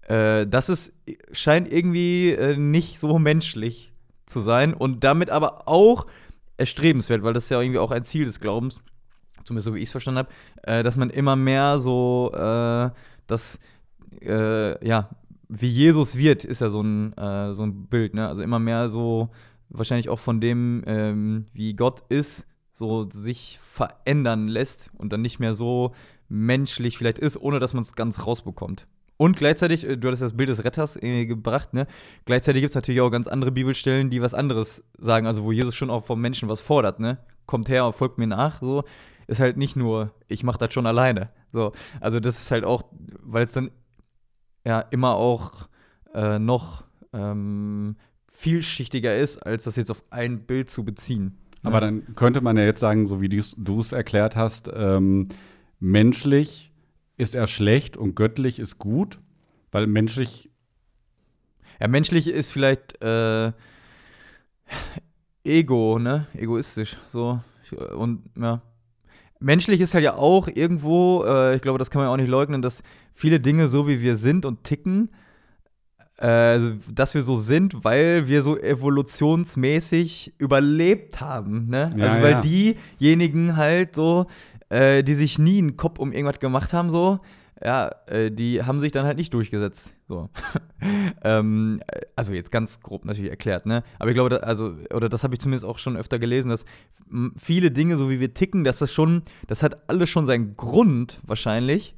äh, das ist, scheint irgendwie äh, nicht so menschlich zu sein und damit aber auch erstrebenswert, weil das ist ja irgendwie auch ein Ziel des Glaubens, zumindest so wie ich es verstanden habe, äh, dass man immer mehr so äh, das, äh, ja, wie Jesus wird, ist ja so ein, äh, so ein Bild, ne? Also immer mehr so, wahrscheinlich auch von dem, ähm, wie Gott ist, so sich verändern lässt und dann nicht mehr so menschlich vielleicht ist, ohne dass man es ganz rausbekommt. Und gleichzeitig, äh, du hattest das Bild des Retters äh, gebracht, ne? Gleichzeitig gibt es natürlich auch ganz andere Bibelstellen, die was anderes sagen, also wo Jesus schon auch vom Menschen was fordert, ne? Kommt her und folgt mir nach, so. Ist halt nicht nur, ich mach das schon alleine. So. Also das ist halt auch, weil es dann ja immer auch äh, noch ähm, vielschichtiger ist, als das jetzt auf ein Bild zu beziehen. Aber Ja. dann könnte man ja jetzt sagen, so wie du es erklärt hast, ähm, menschlich ist er schlecht und göttlich ist gut, weil menschlich, Ja, menschlich ist vielleicht äh, Ego, ne? Egoistisch. So. Und ja. Menschlich ist halt ja auch irgendwo, äh, ich glaube, das kann man ja auch nicht leugnen, dass viele Dinge so wie wir sind und ticken, dass wir so sind, weil wir so evolutionsmäßig überlebt haben, ne? Ja, also weil ja. diejenigen halt so, äh, die sich nie einen Kopf um irgendwas gemacht haben, so, ja, äh, die haben sich dann halt nicht durchgesetzt. So. ähm, äh, also jetzt ganz grob natürlich erklärt, ne? Aber ich glaube, da, also, oder das habe ich zumindest auch schon öfter gelesen, dass viele Dinge, so wie wir ticken, dass das schon, das hat alles schon seinen Grund wahrscheinlich.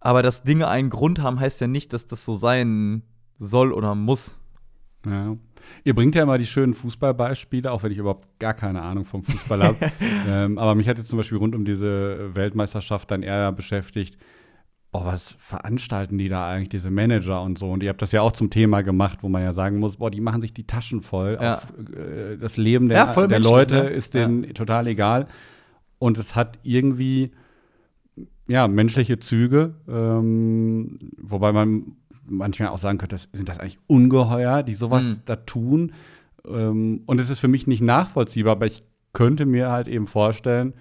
Aber dass Dinge einen Grund haben, heißt ja nicht, dass das so sein soll oder muss. ja. Ihr bringt ja immer die schönen Fußballbeispiele, auch wenn ich überhaupt gar keine Ahnung vom Fußball habe. ähm, aber mich hat jetzt zum Beispiel rund um diese Weltmeisterschaft dann eher beschäftigt, boah, was veranstalten die da eigentlich, diese Manager und so? Und ihr habt das ja auch zum Thema gemacht, wo man ja sagen muss, boah, die machen sich die Taschen voll. Ja. Auf, äh, das Leben der, Ja, der Leute ne? ist denen total egal. Und es hat irgendwie, ja, menschliche Züge, ähm, wobei man manchmal auch sagen könnte, das, sind das eigentlich Ungeheuer, die sowas Mhm. da tun? Ähm, und es ist für mich nicht nachvollziehbar, aber ich könnte mir halt eben vorstellen,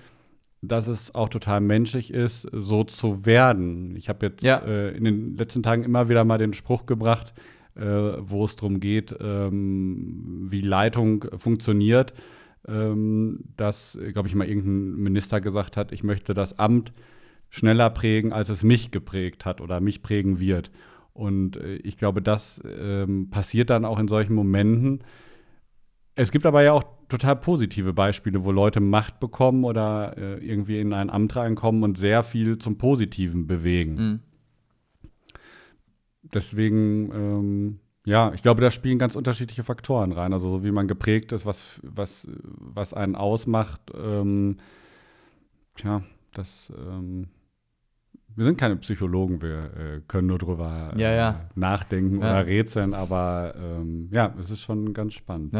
dass es auch total menschlich ist, so zu werden. Ich habe jetzt Ja. äh, in den letzten Tagen immer wieder mal den Spruch gebracht, äh, wo es darum geht, ähm, wie Leitung funktioniert, ähm, dass, glaube ich, mal irgendein Minister gesagt hat, ich möchte das Amt schneller prägen, als es mich geprägt hat oder mich prägen wird. Und äh, ich glaube, das ähm, passiert dann auch in solchen Momenten. Es gibt aber ja auch total positive Beispiele, wo Leute Macht bekommen oder äh, irgendwie in ein Amt reinkommen und sehr viel zum Positiven bewegen. Mhm. Deswegen, ähm, ja, ich glaube, da spielen ganz unterschiedliche Faktoren rein. Also so wie man geprägt ist, was, was, was einen ausmacht. Ähm, tja, das, ähm, wir sind keine Psychologen, wir äh, können nur drüber Ja, ja. Äh, nachdenken Ja. oder rätseln, aber ähm, ja, es ist schon ganz spannend.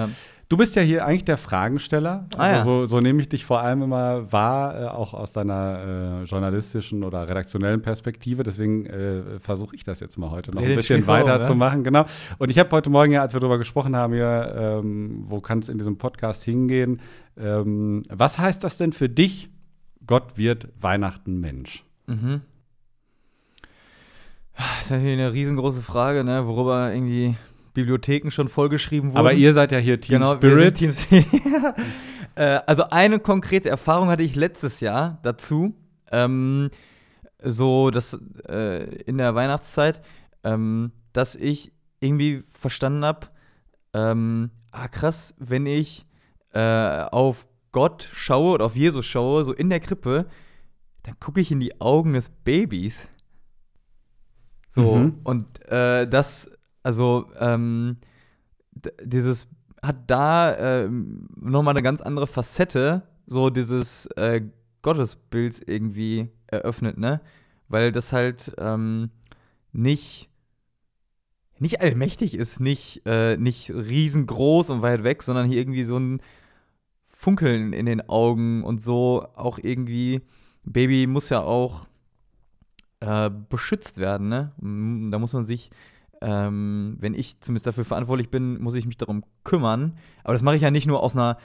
Du bist ja hier eigentlich der Fragensteller. Ah, also so, so nehme ich dich vor allem immer wahr, äh, auch aus deiner äh, journalistischen oder redaktionellen Perspektive. Deswegen äh, versuche ich das jetzt mal heute noch ein bisschen auf, weiterzumachen. Genau. Und ich habe heute Morgen ja, als wir darüber gesprochen haben, hier, ähm, wo kann es in diesem Podcast hingehen? Ähm, was heißt das denn für dich? Gott wird Weihnachten Mensch. Mhm. Das ist natürlich eine riesengroße Frage, ne, worüber irgendwie Bibliotheken schon vollgeschrieben wurden. Aber ihr seid ja hier Team genau, Spirit. Team äh, also eine konkrete Erfahrung hatte ich letztes Jahr dazu. Ähm, so, dass äh, in der Weihnachtszeit, ähm, dass ich irgendwie verstanden habe, ähm, ah krass, wenn ich äh, auf Gott schaue oder auf Jesus schaue, so in der Krippe, dann gucke ich in die Augen des Babys. So, Mhm. und äh, das, also, ähm, dieses hat da ähm, nochmal eine ganz andere Facette, so dieses äh, Gottesbilds irgendwie eröffnet, ne? Weil das halt ähm, nicht, nicht allmächtig ist, nicht, äh, nicht riesengroß und weit weg, sondern hier irgendwie so ein Funkeln in den Augen und so auch irgendwie, Baby muss ja auch äh, beschützt werden, ne? Da muss man sich, ähm, wenn ich zumindest dafür verantwortlich bin, muss ich mich darum kümmern. Aber das mache ich ja nicht nur aus einer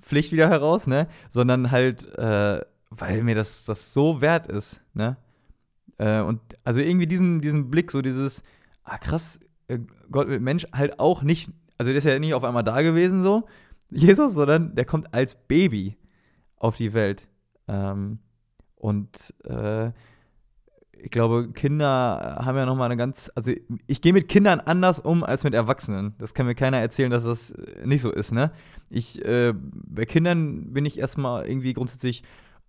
Pflicht wieder heraus, ne? Sondern halt, äh, weil mir das, das so wert ist, ne? Äh, und also irgendwie diesen, diesen Blick, so dieses, ah krass, äh, Gott mit Mensch halt auch nicht, also der ist ja nicht auf einmal da gewesen so, Jesus, sondern der kommt als Baby auf die Welt. Ähm, und äh, ich glaube, Kinder haben ja nochmal eine ganz, also ich gehe mit Kindern anders um als mit Erwachsenen. Das kann mir keiner erzählen, dass das äh, nicht so ist, ne? Ich, äh, bei Kindern bin ich erstmal irgendwie grundsätzlich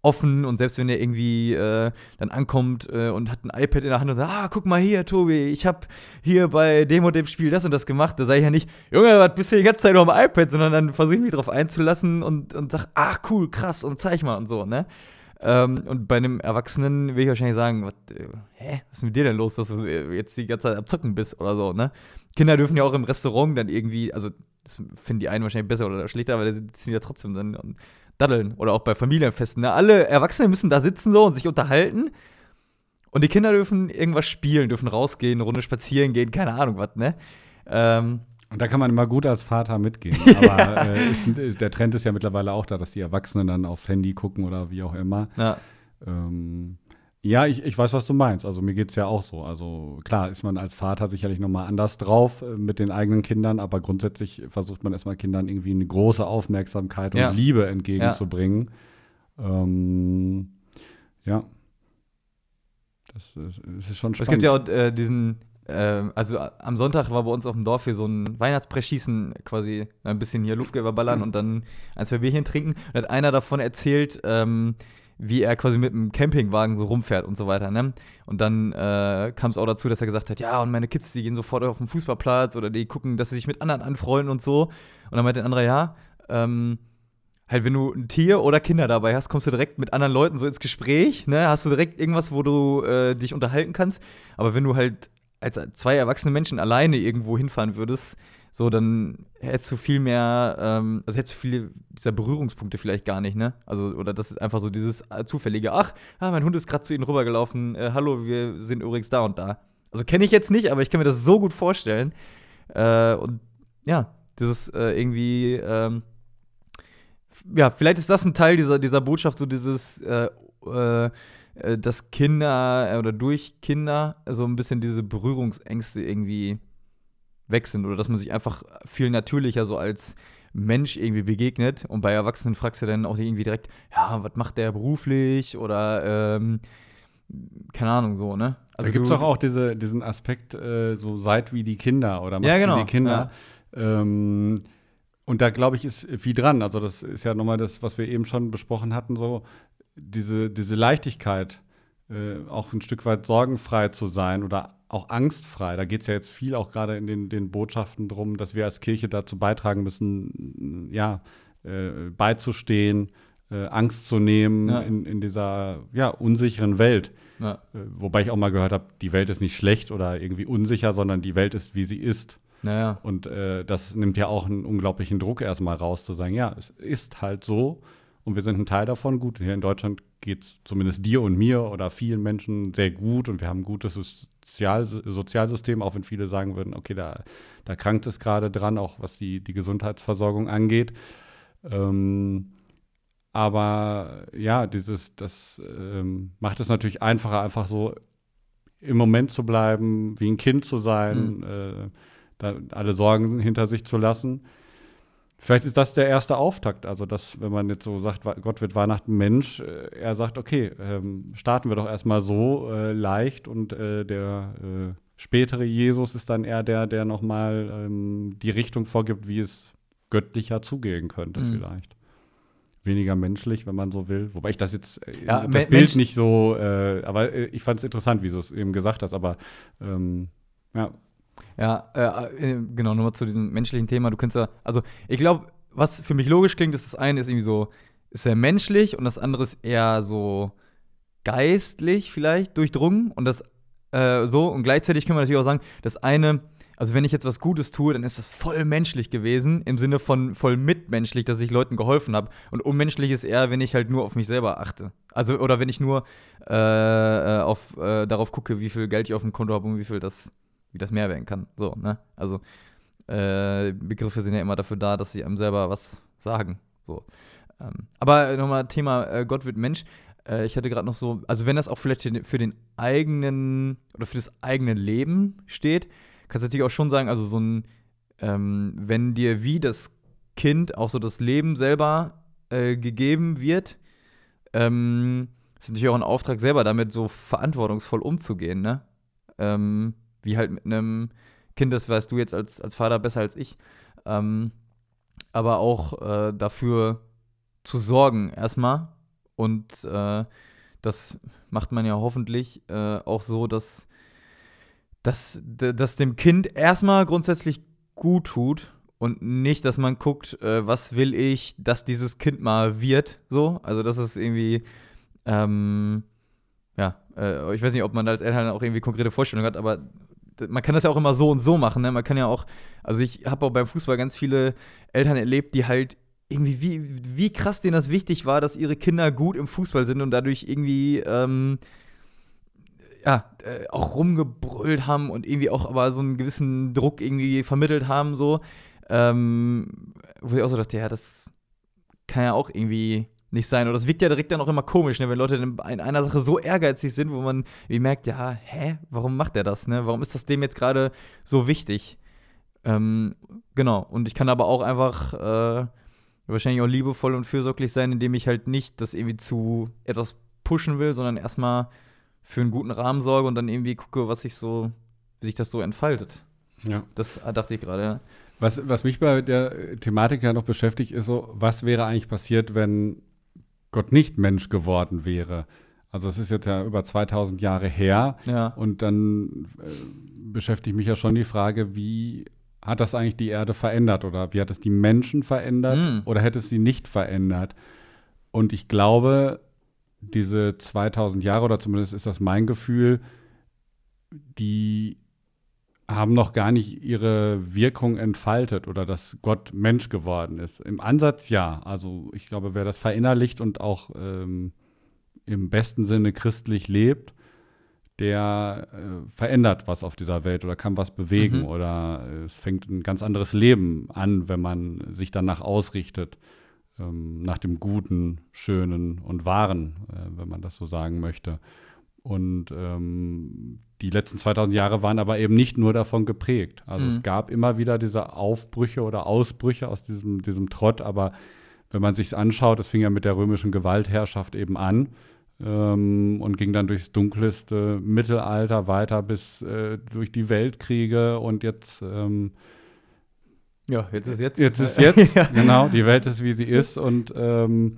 offen und selbst wenn der irgendwie äh, dann ankommt äh, und hat ein iPad in der Hand und sagt, ah, guck mal hier, Tobi, ich hab hier bei dem und dem Spiel das und das gemacht, da sage ich ja nicht, Junge, was bist du die ganze Zeit nur am iPad, sondern dann versuche ich mich drauf einzulassen und, und sag, ach cool, krass und zeig mal und so, ne? Ähm, und bei einem Erwachsenen will ich wahrscheinlich sagen, was, äh, hä, was ist mit dir denn los, dass du jetzt die ganze Zeit am Zocken bist oder so, ne? Kinder dürfen ja auch im Restaurant dann irgendwie, also das finden die einen wahrscheinlich besser oder schlechter, aber die sitzen ja trotzdem dann und daddeln oder auch bei Familienfesten. Ne? Alle Erwachsene müssen da sitzen so und sich unterhalten. Und die Kinder dürfen irgendwas spielen, dürfen rausgehen, eine Runde spazieren gehen, keine Ahnung was, ne? Ähm, Und da kann man immer gut als Vater mitgehen. Aber äh, ist, ist, der Trend ist ja mittlerweile auch da, dass die Erwachsenen dann aufs Handy gucken oder wie auch immer. ja. Ähm, ja, ich, ich weiß, was du meinst. Also mir geht es ja auch so. Also klar ist man als Vater sicherlich nochmal anders drauf äh, mit den eigenen Kindern, aber grundsätzlich versucht man erstmal Kindern irgendwie eine große Aufmerksamkeit und Ja. Liebe entgegenzubringen. Ähm, ja. Das ist, das ist schon Es spannend. gibt ja auch äh, diesen, äh, also am Sonntag war bei uns auf dem Dorf hier so ein Weihnachtspreschießen, quasi ein bisschen hier Luftgewehr ballern und dann ein, zwei Bierchen trinken. Und hat einer davon erzählt, ähm, wie er quasi mit einem Campingwagen so rumfährt und so weiter, ne? Und dann äh, kam es auch dazu, dass er gesagt hat, ja, und meine Kids, die gehen sofort auf den Fußballplatz oder die gucken, dass sie sich mit anderen anfreunden und so. Und dann meinte der andere, ja, ähm, halt, wenn du ein Tier oder Kinder dabei hast, kommst du direkt mit anderen Leuten so ins Gespräch, ne? Hast du direkt irgendwas, wo du äh, dich unterhalten kannst. Aber wenn du halt als zwei erwachsene Menschen alleine irgendwo hinfahren würdest, so, dann hättest du viel mehr, ähm, also hättest du viele dieser Berührungspunkte vielleicht gar nicht, ne? Also, oder das ist einfach so dieses äh, zufällige, ach, ah, mein Hund ist gerade zu ihnen rübergelaufen, äh, hallo, wir sind übrigens da und da. Also kenne ich jetzt nicht, aber ich kann mir das so gut vorstellen. Äh, und ja, dieses äh, irgendwie, ähm, ja, vielleicht ist das ein Teil dieser, dieser Botschaft, so dieses, äh, äh, dass Kinder äh, oder durch Kinder so ein bisschen diese Berührungsängste irgendwie weg sind oder dass man sich einfach viel natürlicher so als Mensch irgendwie begegnet. Und bei Erwachsenen fragst du dann auch irgendwie direkt, ja, was macht der beruflich oder ähm, keine Ahnung, so, ne? da gibt es doch auch diese, diesen Aspekt, äh, so seid wie die Kinder oder macht Ja, genau, wie die Kinder. Ähm, und da glaube ich, ist viel dran. Also, das ist ja nochmal das, was wir eben schon besprochen hatten, so diese, diese Leichtigkeit, äh, auch ein Stück weit sorgenfrei zu sein oder auch angstfrei. Da geht es ja jetzt viel auch gerade in den, den Botschaften drum, dass wir als Kirche dazu beitragen müssen, ja, äh, beizustehen, äh, Angst zu nehmen Ja. in, in dieser ja, unsicheren Welt. Ja. Äh, wobei ich auch mal gehört habe, die Welt ist nicht schlecht oder irgendwie unsicher, sondern die Welt ist, wie sie ist. Naja. Und äh, das nimmt ja auch einen unglaublichen Druck erstmal raus, zu sagen, ja, es ist halt so und wir sind ein Teil davon. Gut, hier in Deutschland geht es zumindest dir und mir oder vielen Menschen sehr gut und wir haben ein gutes Sozial Sozialsystem, auch wenn viele sagen würden, okay, da, da krankt es gerade dran, auch was die, die Gesundheitsversorgung angeht. Ähm, aber ja, dieses, das ähm, macht es natürlich einfacher, einfach so im Moment zu bleiben, wie ein Kind zu sein, Mhm. äh, alle Sorgen hinter sich zu lassen. Vielleicht ist das der erste Auftakt. Also, dass, wenn man jetzt so sagt, Gott wird Weihnachten Mensch, äh, er sagt, okay, ähm, starten wir doch erstmal so äh, leicht und äh, der äh, spätere Jesus ist dann eher der, der nochmal ähm, die Richtung vorgibt, wie es göttlicher zugehen könnte, Mhm. vielleicht. Weniger menschlich, wenn man so will. Wobei ich das jetzt, äh, Ja, das Bild Mensch- nicht so, aber ich fand es interessant, wie du es eben gesagt hast, aber ähm, ja, Ja, äh, äh, genau, nochmal zu diesem menschlichen Thema. Du kannst ja, also ich glaube, was für mich logisch klingt, ist das eine ist irgendwie so, ist sehr menschlich und das andere ist eher so geistlich vielleicht durchdrungen und das äh, so und gleichzeitig können wir natürlich auch sagen, das eine, also wenn ich jetzt was Gutes tue, dann ist das voll menschlich gewesen, im Sinne von voll mitmenschlich, dass ich Leuten geholfen habe. Und unmenschlich ist eher, wenn ich halt nur auf mich selber achte. Also, oder wenn ich nur äh, äh, auf, äh, darauf gucke, wie viel Geld ich auf dem Konto habe und wie viel das, wie das mehr werden kann. So, ne? Also, äh, Begriffe sind ja immer dafür da, dass sie einem selber was sagen. So. Ähm, aber nochmal Thema äh, Gott wird Mensch. Äh, ich hatte gerade noch so, also wenn das auch vielleicht für den- für den eigenen oder für das eigene Leben steht, kannst du natürlich auch schon sagen, also so ein, ähm, wenn dir wie das Kind auch so das Leben selber äh, gegeben wird, ähm, ist natürlich auch ein Auftrag, selber damit so verantwortungsvoll umzugehen, ne? Ähm, wie halt mit einem Kind, das weißt du jetzt als, als Vater besser als ich. Ähm, aber auch äh, dafür zu sorgen, erstmal. Und äh, das macht man ja hoffentlich äh, auch so, dass, dass, d- dass dem Kind erstmal grundsätzlich gut tut und nicht, dass man guckt, äh, was will ich, dass dieses Kind mal wird, so. Also, das ist irgendwie, ähm, ja, äh, ich weiß nicht, ob man da als Eltern auch irgendwie konkrete Vorstellungen hat, aber man kann das ja auch immer so und so machen, ne? Man kann ja auch, also ich habe auch beim Fußball ganz viele Eltern erlebt, die halt irgendwie, wie, wie krass denen das wichtig war, dass ihre Kinder gut im Fußball sind und dadurch irgendwie, ähm, ja, äh, auch rumgebrüllt haben und irgendwie auch aber so einen gewissen Druck irgendwie vermittelt haben, so. Ähm, wo ich auch so dachte, ja, das kann ja auch irgendwie nicht sein. Und das wirkt ja direkt dann auch immer komisch, ne? wenn Leute dann in einer Sache so ehrgeizig sind, wo man wie merkt, ja, hä, warum macht der das? Ne? Warum ist das dem jetzt gerade so wichtig? Ähm, genau. Und ich kann aber auch einfach äh, wahrscheinlich auch liebevoll und fürsorglich sein, indem ich halt nicht das irgendwie zu etwas pushen will, sondern erstmal für einen guten Rahmen sorge und dann irgendwie gucke, was sich so, wie sich das so entfaltet. ja. Das dachte ich gerade, ja. Was, was mich bei der Thematik ja noch beschäftigt, ist so, was wäre eigentlich passiert, wenn Gott nicht Mensch geworden wäre? Also es ist jetzt ja über 2000 Jahre her Ja. und dann äh, beschäftigt mich ja schon die Frage, wie hat das eigentlich die Erde verändert oder wie hat es die Menschen verändert Mm. oder hätte es sie nicht verändert? Und ich glaube, diese 2000 Jahre oder zumindest ist das mein Gefühl, die haben noch gar nicht ihre Wirkung entfaltet oder dass Gott Mensch geworden ist. Im Ansatz ja. Also ich glaube, wer das verinnerlicht und auch ähm, im besten Sinne christlich lebt, der äh, verändert was auf dieser Welt oder kann was bewegen Mhm. oder äh, es fängt ein ganz anderes Leben an, wenn man sich danach ausrichtet, ähm, nach dem Guten, Schönen und Wahren, äh, wenn man das so sagen möchte. Und ähm, die letzten 2000 Jahre waren aber eben nicht nur davon geprägt. Also Mhm. es gab immer wieder diese Aufbrüche oder Ausbrüche aus diesem, diesem Trott, aber wenn man sich anschaut, es fing ja mit der römischen Gewaltherrschaft eben an ähm, und ging dann durchs dunkelste Mittelalter weiter bis äh, durch die Weltkriege und jetzt ähm, Ja, jetzt ist jetzt. Jetzt ist jetzt, genau, die Welt ist, wie sie ist und ähm,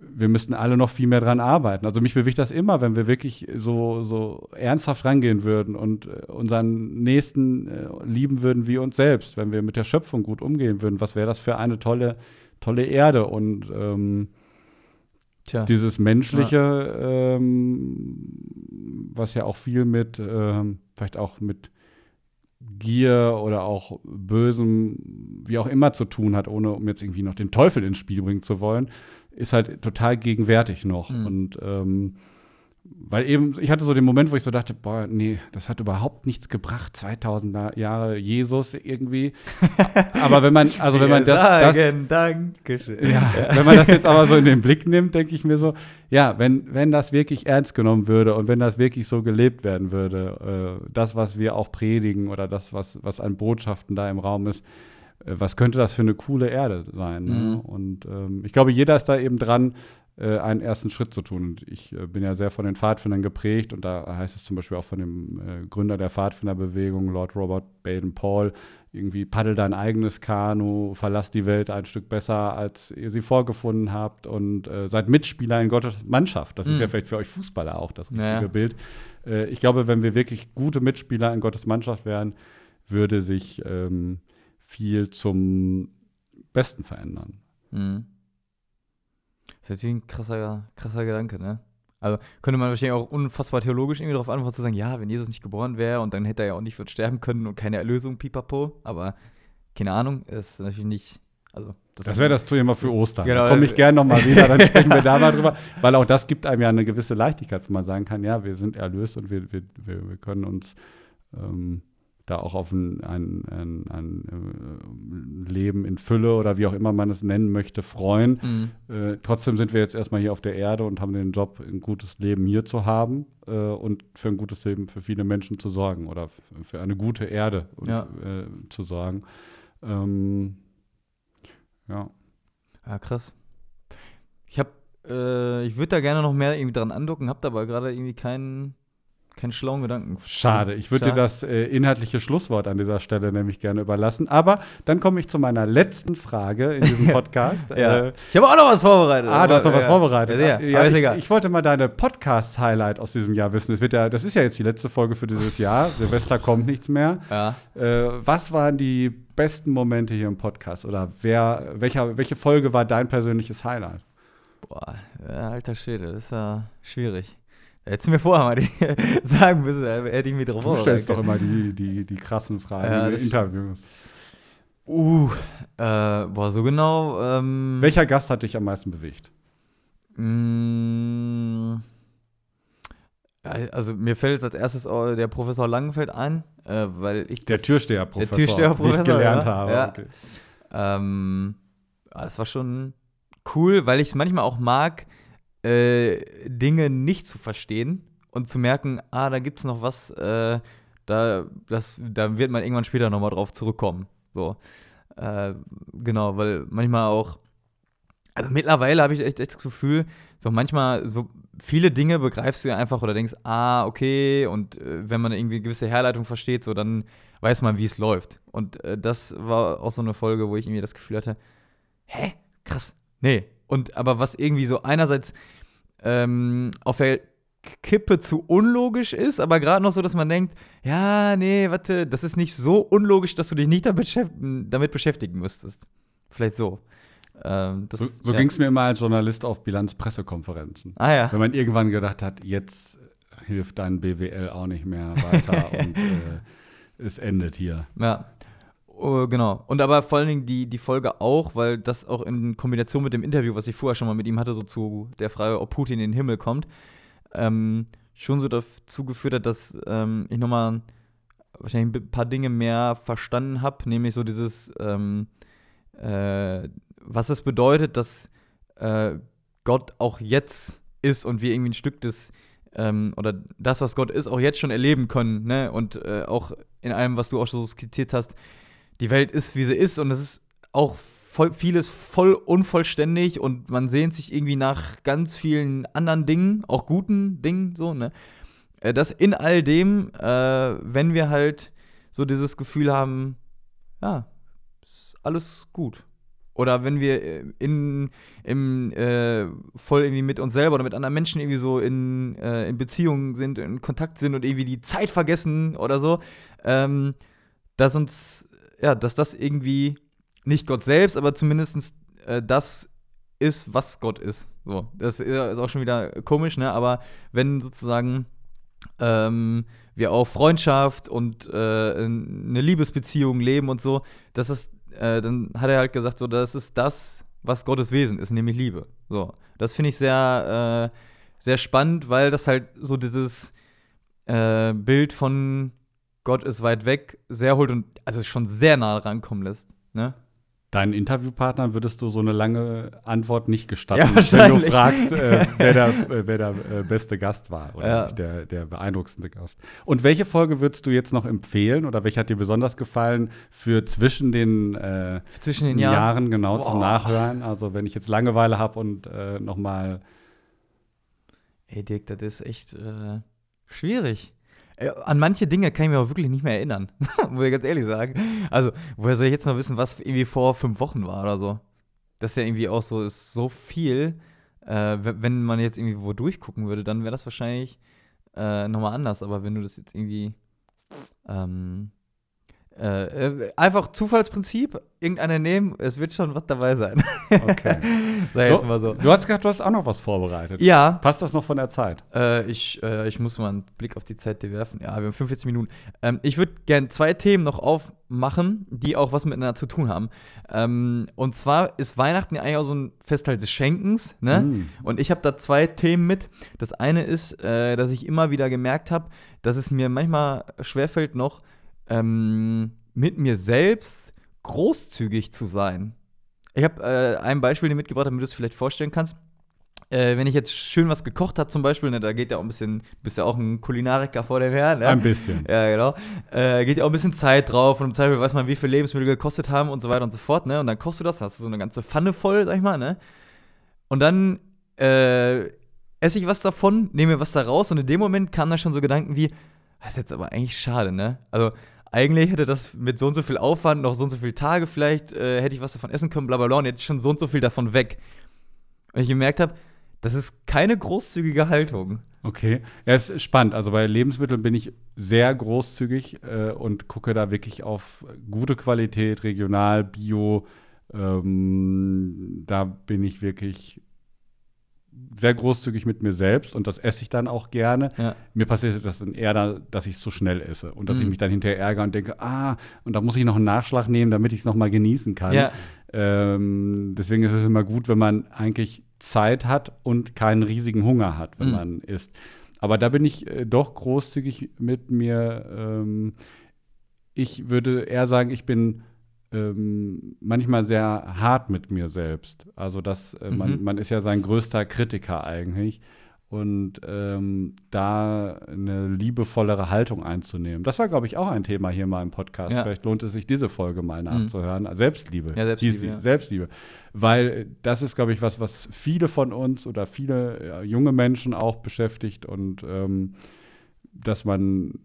wir müssten alle noch viel mehr dran arbeiten. Also mich bewegt das immer, wenn wir wirklich so, so ernsthaft rangehen würden und äh, unseren Nächsten äh, lieben würden wie uns selbst, wenn wir mit der Schöpfung gut umgehen würden. Was wäre das für eine tolle, tolle Erde? Und ähm. Dieses Menschliche, ja. ähm, was ja auch viel mit, ähm, vielleicht auch mit Gier oder auch Bösem, wie auch immer zu tun hat, ohne um jetzt irgendwie noch den Teufel ins Spiel bringen zu wollen, ist halt total gegenwärtig noch. Mhm. Und ähm, weil eben, ich hatte so den Moment, wo ich so dachte, boah, nee, das hat überhaupt nichts gebracht, 2000 Jahre Jesus irgendwie. aber wenn man, also wenn man das, das Dankeschön. Ja, wenn man das jetzt aber so in den Blick nimmt, denke ich mir so, ja, wenn, wenn das wirklich ernst genommen würde und wenn das wirklich so gelebt werden würde, äh, das, was wir auch predigen oder das, was, was an Botschaften da im Raum ist, was könnte das für eine coole Erde sein? Ne? Mhm. Und ähm, ich glaube, jeder ist da eben dran, äh, einen ersten Schritt zu tun. Und ich äh, bin ja sehr von den Pfadfindern geprägt und da heißt es zum Beispiel auch von dem äh, Gründer der Pfadfinderbewegung, Lord Robert Baden-Paul, irgendwie paddel dein eigenes Kanu, verlass die Welt ein Stück besser, als ihr sie vorgefunden habt und äh, seid Mitspieler in Gottes Mannschaft. Das mhm. ist ja vielleicht für euch Fußballer auch das richtige naja. Bild. Äh, ich glaube, wenn wir wirklich gute Mitspieler in Gottes Mannschaft wären, würde sich ähm, viel zum Besten verändern. Mhm. Das ist natürlich ein krasser, krasser Gedanke, ne? Also könnte man wahrscheinlich auch unfassbar theologisch irgendwie darauf antworten, zu sagen, ja, wenn Jesus nicht geboren wäre und dann hätte er ja auch nicht wird sterben können und keine Erlösung, pipapo. Aber keine Ahnung, ist natürlich nicht. Also, das, das wäre das Thema für Ostern. Genau, da komme ich gerne nochmal wieder, dann sprechen wir da mal drüber, weil auch das gibt einem ja eine gewisse Leichtigkeit, wo man sagen kann, ja, wir sind erlöst und wir, wir, wir, wir können uns ähm, da auch auf ein, ein, ein, ein, äh, Leben in Fülle oder wie auch immer man es nennen möchte, freuen. Mhm. Äh, trotzdem sind wir jetzt erstmal hier auf der Erde und haben den Job, ein gutes Leben hier zu haben äh, und für ein gutes Leben für viele Menschen zu sorgen oder für eine gute Erde ja. äh, zu sorgen. Ähm, ja. Ja, krass. Ich habe, äh, ich würde da gerne noch mehr irgendwie dran andocken, habe aber gerade irgendwie keinen keinen schlauen Gedanken. Schade. Ich würde dir das äh, inhaltliche Schlusswort an dieser Stelle nämlich gerne überlassen. Aber dann komme ich zu meiner letzten Frage in diesem Podcast. ja. äh, ich habe auch noch was vorbereitet. Ah, du hast noch ja. was vorbereitet. Ja, ja, ich, ich, wollte mal deine Podcast-Highlight aus diesem Jahr wissen. Es wird ja, das ist ja jetzt die letzte Folge für dieses Jahr. Silvester kommt nichts mehr. Äh, was waren die besten Momente hier im Podcast? Oder wer, welcher, welche Folge war dein persönliches Highlight? Boah, alter Schwede, das ist ja schwierig. Hättest du mir vorher mal die sagen müssen, hätte ich mir drauf Du stellst doch immer die, die, die krassen Fragen ja, in Interviews. Uh, äh, boah, so genau. Ähm, Welcher Gast hat dich am meisten bewegt? Mm, also mir fällt jetzt als erstes der Professor Langenfeld ein, äh, weil ich der Türsteher-Professor, der Türsteher-Professor, ich gelernt ja, habe. Ja. Okay. Ähm, das war schon cool, weil ich es manchmal auch mag, äh, Dinge nicht zu verstehen und zu merken, ah, da gibt es noch was, äh, da, das, da wird man irgendwann später nochmal drauf zurückkommen. So. Äh, genau, weil manchmal auch, also mittlerweile habe ich echt, echt das Gefühl, so manchmal so viele Dinge begreifst du ja einfach oder denkst, ah, okay, und äh, wenn man irgendwie eine gewisse Herleitung versteht, so dann weiß man, wie es läuft. Und äh, das war auch so eine Folge, wo ich irgendwie das Gefühl hatte, hä? Krass. Nee. Und aber was irgendwie so einerseits ähm, auf der Kippe zu unlogisch ist, aber gerade noch so, dass man denkt, ja, nee, warte, das ist nicht so unlogisch, dass du dich nicht damit, beschäft damit beschäftigen müsstest. Vielleicht so. Ähm, das, so so ja. ging es mir immer als Journalist auf Bilanzpressekonferenzen. Ah ja. Wenn man irgendwann gedacht hat, jetzt hilft dein BWL auch nicht mehr weiter und äh, es endet hier. Ja. Uh, genau. Und aber vor allen Dingen die, die Folge auch, weil das auch in Kombination mit dem Interview, was ich vorher schon mal mit ihm hatte, so zu der Frage, ob Putin in den Himmel kommt, ähm, schon so dazu geführt hat, dass ähm, ich nochmal wahrscheinlich ein paar Dinge mehr verstanden habe, nämlich so dieses, ähm, äh, was es bedeutet, dass äh, Gott auch jetzt ist und wir irgendwie ein Stück des ähm, oder das, was Gott ist, auch jetzt schon erleben können, ne? Und äh, auch in allem, was du auch so skizziert hast, die Welt ist, wie sie ist und es ist auch voll, vieles voll unvollständig und man sehnt sich irgendwie nach ganz vielen anderen Dingen, auch guten Dingen, so, ne? Äh, dass in all dem, äh, wenn wir halt so dieses Gefühl haben, ja, ist alles gut. Oder wenn wir äh, in, im, äh, voll irgendwie mit uns selber oder mit anderen Menschen irgendwie so in, äh, in Beziehungen sind, in Kontakt sind und irgendwie die Zeit vergessen oder so, ähm, dass uns ja, dass das irgendwie nicht Gott selbst, aber zumindest äh, das ist, was Gott ist. So, das ist auch schon wieder komisch, ne? Aber wenn sozusagen ähm, wir auch Freundschaft und äh, eine Liebesbeziehung leben und so, das ist, äh, dann hat er halt gesagt, so, das ist das, was Gottes Wesen ist, nämlich Liebe. So, das finde ich sehr, äh, sehr spannend, weil das halt so dieses äh, Bild von Gott ist weit weg sehr holt und also schon sehr nah rankommen lässt. Ne? Deinen Interviewpartnern würdest du so eine lange Antwort nicht gestatten, ja, wenn du fragst, äh, wer der, äh, wer der äh, beste Gast war oder ja. der, der beeindruckendste Gast. Und welche Folge würdest du jetzt noch empfehlen oder welche hat dir besonders gefallen für zwischen den, äh, zwischen den Jahren, Jahren genau Boah. zum Nachhören? Also wenn ich jetzt Langeweile habe und äh, noch mal Ey Dirk, das ist echt äh, schwierig. Äh, an manche Dinge kann ich mir auch wirklich nicht mehr erinnern, muss ich ganz ehrlich sagen. Also, woher soll ich jetzt noch wissen, was irgendwie vor fünf Wochen war oder so? Das ist ja irgendwie auch so, ist so viel. Äh, wenn man jetzt irgendwie wo durchgucken würde, dann wäre das wahrscheinlich äh, nochmal anders. Aber wenn du das jetzt irgendwie ähm, äh, äh, einfach Zufallsprinzip, irgendeiner nehmen, es wird schon was dabei sein. Okay. Sag jetzt du, mal so. Du hast gesagt, du hast auch noch was vorbereitet. Ja. Passt das noch von der Zeit? Äh, ich, äh, ich muss mal einen Blick auf die Zeit werfen. Ja, wir haben 45 Minuten. Ähm, ich würde gerne zwei Themen noch aufmachen, die auch was miteinander zu tun haben. Ähm, und zwar ist Weihnachten ja eigentlich auch so ein Fest halt des Schenkens. Ne? Mm. Und ich habe da zwei Themen mit. Das eine ist, äh, dass ich immer wieder gemerkt habe, dass es mir manchmal schwerfällt, noch ähm, mit mir selbst großzügig zu sein. Ich habe äh, ein Beispiel dir mitgebracht, damit du es vielleicht vorstellen kannst. Äh, wenn ich jetzt schön was gekocht habe, zum Beispiel, ne, da geht ja auch ein bisschen, du bist ja auch ein Kulinariker vor dem Herrn. Ne? Ein bisschen. Ja, genau. Äh, geht ja auch ein bisschen Zeit drauf und im Zweifel weiß man, wie viele Lebensmittel gekostet haben und so weiter und so fort. Ne? Und dann kochst du das, hast du so eine ganze Pfanne voll, sag ich mal. Ne? Und dann äh, esse ich was davon, nehme mir was da raus und in dem Moment kamen dann schon so Gedanken wie, das ist jetzt aber eigentlich schade, ne? Also, eigentlich hätte das mit so und so viel Aufwand, noch so und so viele Tage vielleicht, äh, hätte ich was davon essen können, bla bla bla, und jetzt ist schon so und so viel davon weg. Und ich gemerkt habe, das ist keine großzügige Haltung. Okay, ja, ist spannend. Also bei Lebensmitteln bin ich sehr großzügig äh, und gucke da wirklich auf gute Qualität, regional, bio. Ähm, da bin ich wirklich sehr großzügig mit mir selbst und das esse ich dann auch gerne. Ja. Mir passiert das dann eher, da, dass ich es zu schnell esse und dass mhm. ich mich dann hinterher ärgere und denke, ah, und da muss ich noch einen Nachschlag nehmen, damit ich es noch mal genießen kann. Ja. Ähm, deswegen ist es immer gut, wenn man eigentlich Zeit hat und keinen riesigen Hunger hat, wenn mhm. man isst. Aber da bin ich äh, doch großzügig mit mir. Ähm, ich würde eher sagen, ich bin ähm, manchmal sehr hart mit mir selbst. Also das, äh, man, mhm. man ist ja sein größter Kritiker eigentlich. Und ähm, da eine liebevollere Haltung einzunehmen. Das war, glaube ich, auch ein Thema hier mal im Podcast. Ja. Vielleicht lohnt es sich, diese Folge mal mhm. nachzuhören. Mhm. Selbstliebe. Ja, Selbstliebe, ja. Selbstliebe. Weil das ist, glaube ich, was, was viele von uns oder viele junge Menschen auch beschäftigt und ähm, dass man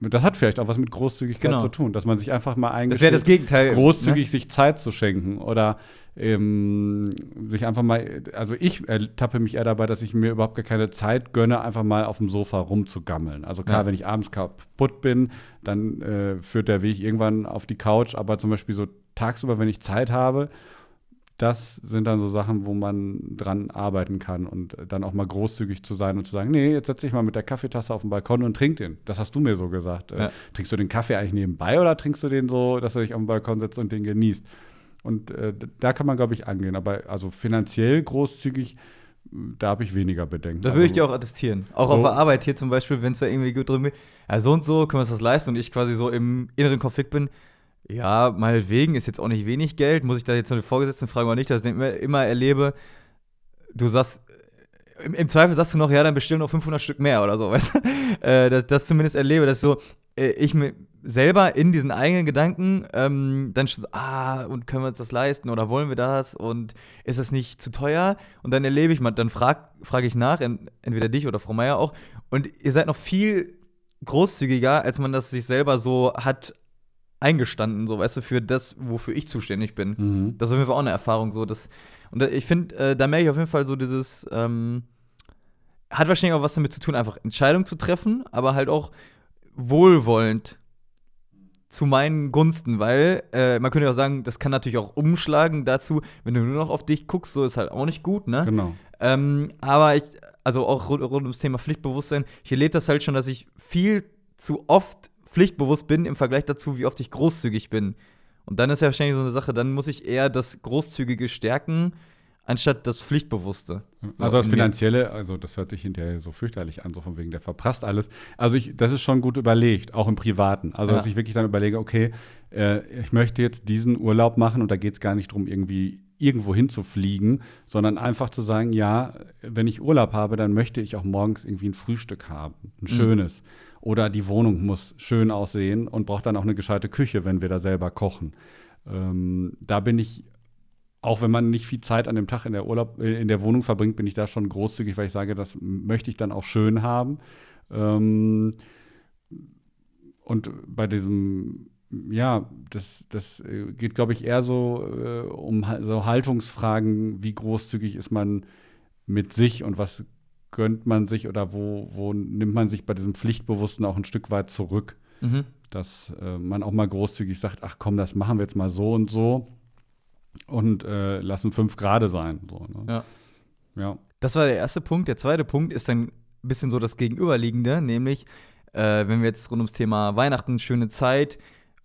das hat vielleicht auch was mit Großzügigkeit genau. zu tun, dass man sich einfach mal eigentlich das das Gegenteil, großzügig ne? sich Zeit zu schenken oder ähm, sich einfach mal, also ich ertappe mich eher dabei, dass ich mir überhaupt gar keine Zeit gönne, einfach mal auf dem Sofa rumzugammeln. Also klar, ja. wenn ich abends kaputt bin, dann äh, führt der Weg irgendwann auf die Couch, aber zum Beispiel so tagsüber, wenn ich Zeit habe, das sind dann so Sachen, wo man dran arbeiten kann und dann auch mal großzügig zu sein und zu sagen, nee, jetzt setze ich mal mit der Kaffeetasse auf den Balkon und trink den. Das hast du mir so gesagt. Äh, ja. Trinkst du den Kaffee eigentlich nebenbei oder trinkst du den so, dass du dich auf den Balkon setzt und den genießt? Und äh, da kann man, glaube ich, angehen. Aber also finanziell großzügig, da habe ich weniger Bedenken. Da würde ich dir auch attestieren. Auch so. auf der Arbeit hier zum Beispiel, wenn es da irgendwie gut drin ist, ja, so und so können wir uns das leisten und ich quasi so im inneren Konflikt bin, ja, meinetwegen ist jetzt auch nicht wenig Geld. Muss ich da jetzt noch den Vorgesetzten fragen oder nicht, dass ich immer, erlebe, du sagst, im, im, Zweifel sagst du noch, ja, dann bestellen noch 500 Stück mehr oder so, weißt du? Äh, dass das zumindest erlebe, dass so, äh, ich mir selber in diesen eigenen Gedanken ähm, dann schon so, ah, und können wir uns das leisten oder wollen wir das und ist das nicht zu teuer? Und dann erlebe ich mal, dann frage frag ich nach, entweder dich oder Frau Meier auch, und ihr seid noch viel großzügiger, als man das sich selber so hat eingestanden, so, weißt du, für das, wofür ich zuständig bin. Mhm. Das ist auf jeden Fall auch eine Erfahrung, so, dass, und ich finde, äh, da merke ich auf jeden Fall so dieses, ähm, hat wahrscheinlich auch was damit zu tun, einfach Entscheidungen zu treffen, aber halt auch wohlwollend zu meinen Gunsten, weil äh, man könnte ja auch sagen, das kann natürlich auch umschlagen dazu, wenn du nur noch auf dich guckst, so ist halt auch nicht gut, ne? Genau. Ähm, aber ich, also auch rund, rund ums Thema Pflichtbewusstsein, ich erlebe das halt schon, dass ich viel zu oft pflichtbewusst bin im Vergleich dazu, wie oft ich großzügig bin. Und dann ist ja wahrscheinlich so eine Sache, dann muss ich eher das Großzügige stärken, anstatt das Pflichtbewusste. Also das Finanzielle, also das hört sich hinterher so fürchterlich an, so von wegen, der verprasst alles. Also ich, das ist schon gut überlegt, auch im Privaten. Also Ja. dass ich wirklich dann überlege, okay, äh, ich möchte jetzt diesen Urlaub machen und da geht es gar nicht darum, irgendwie irgendwo hinzufliegen, sondern einfach zu sagen, ja, wenn ich Urlaub habe, dann möchte ich auch morgens irgendwie ein Frühstück haben, ein schönes. Oder die Wohnung muss schön aussehen und braucht dann auch eine gescheite Küche, wenn wir da selber kochen. Ähm, da bin ich auch wenn man nicht viel Zeit an dem Tag in der Urlaub, äh, in der Wohnung verbringt, bin ich da schon großzügig, weil ich sage, das möchte ich dann auch schön haben. Ähm, und bei diesem, ja, das, das äh, geht, glaube ich, eher so äh, um so Haltungsfragen, wie großzügig ist man mit sich und was gönnt man sich oder wo, wo nimmt man sich bei diesem Pflichtbewussten auch ein Stück weit zurück Mhm. dass äh, man auch mal großzügig sagt, ach komm, das machen wir jetzt mal so und so und äh, lassen fünf Grade sein. So, ne? Ja. ja. Das war der erste Punkt. Der zweite Punkt ist dann ein bisschen so das Gegenüberliegende, nämlich, äh, wenn wir jetzt rund ums Thema Weihnachten, schöne Zeit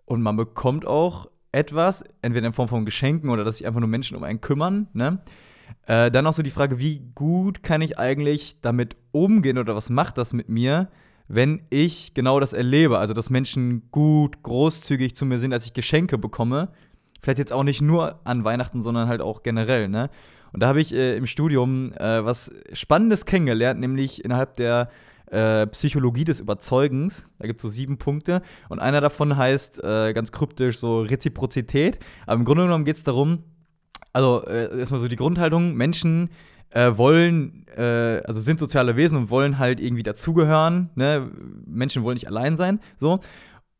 und man bekommt auch etwas, entweder in Form von Geschenken oder dass sich einfach nur Menschen um einen kümmern, ne? Äh, dann auch so die Frage, wie gut kann ich eigentlich damit umgehen oder was macht das mit mir, wenn ich genau das erlebe, also dass Menschen gut, großzügig zu mir sind, als ich Geschenke bekomme. Vielleicht jetzt auch nicht nur an Weihnachten, sondern halt auch generell, ne? Und da habe ich äh, im Studium äh, was Spannendes kennengelernt, nämlich innerhalb der äh, Psychologie des Überzeugens. Da gibt es so sieben Punkte. Und einer davon heißt äh, ganz kryptisch so Reziprozität. Aber im Grunde genommen geht es darum, also äh, erstmal so die Grundhaltung, Menschen äh, wollen, äh, also sind soziale Wesen und wollen halt irgendwie dazugehören. Ne? Menschen wollen nicht allein sein. So.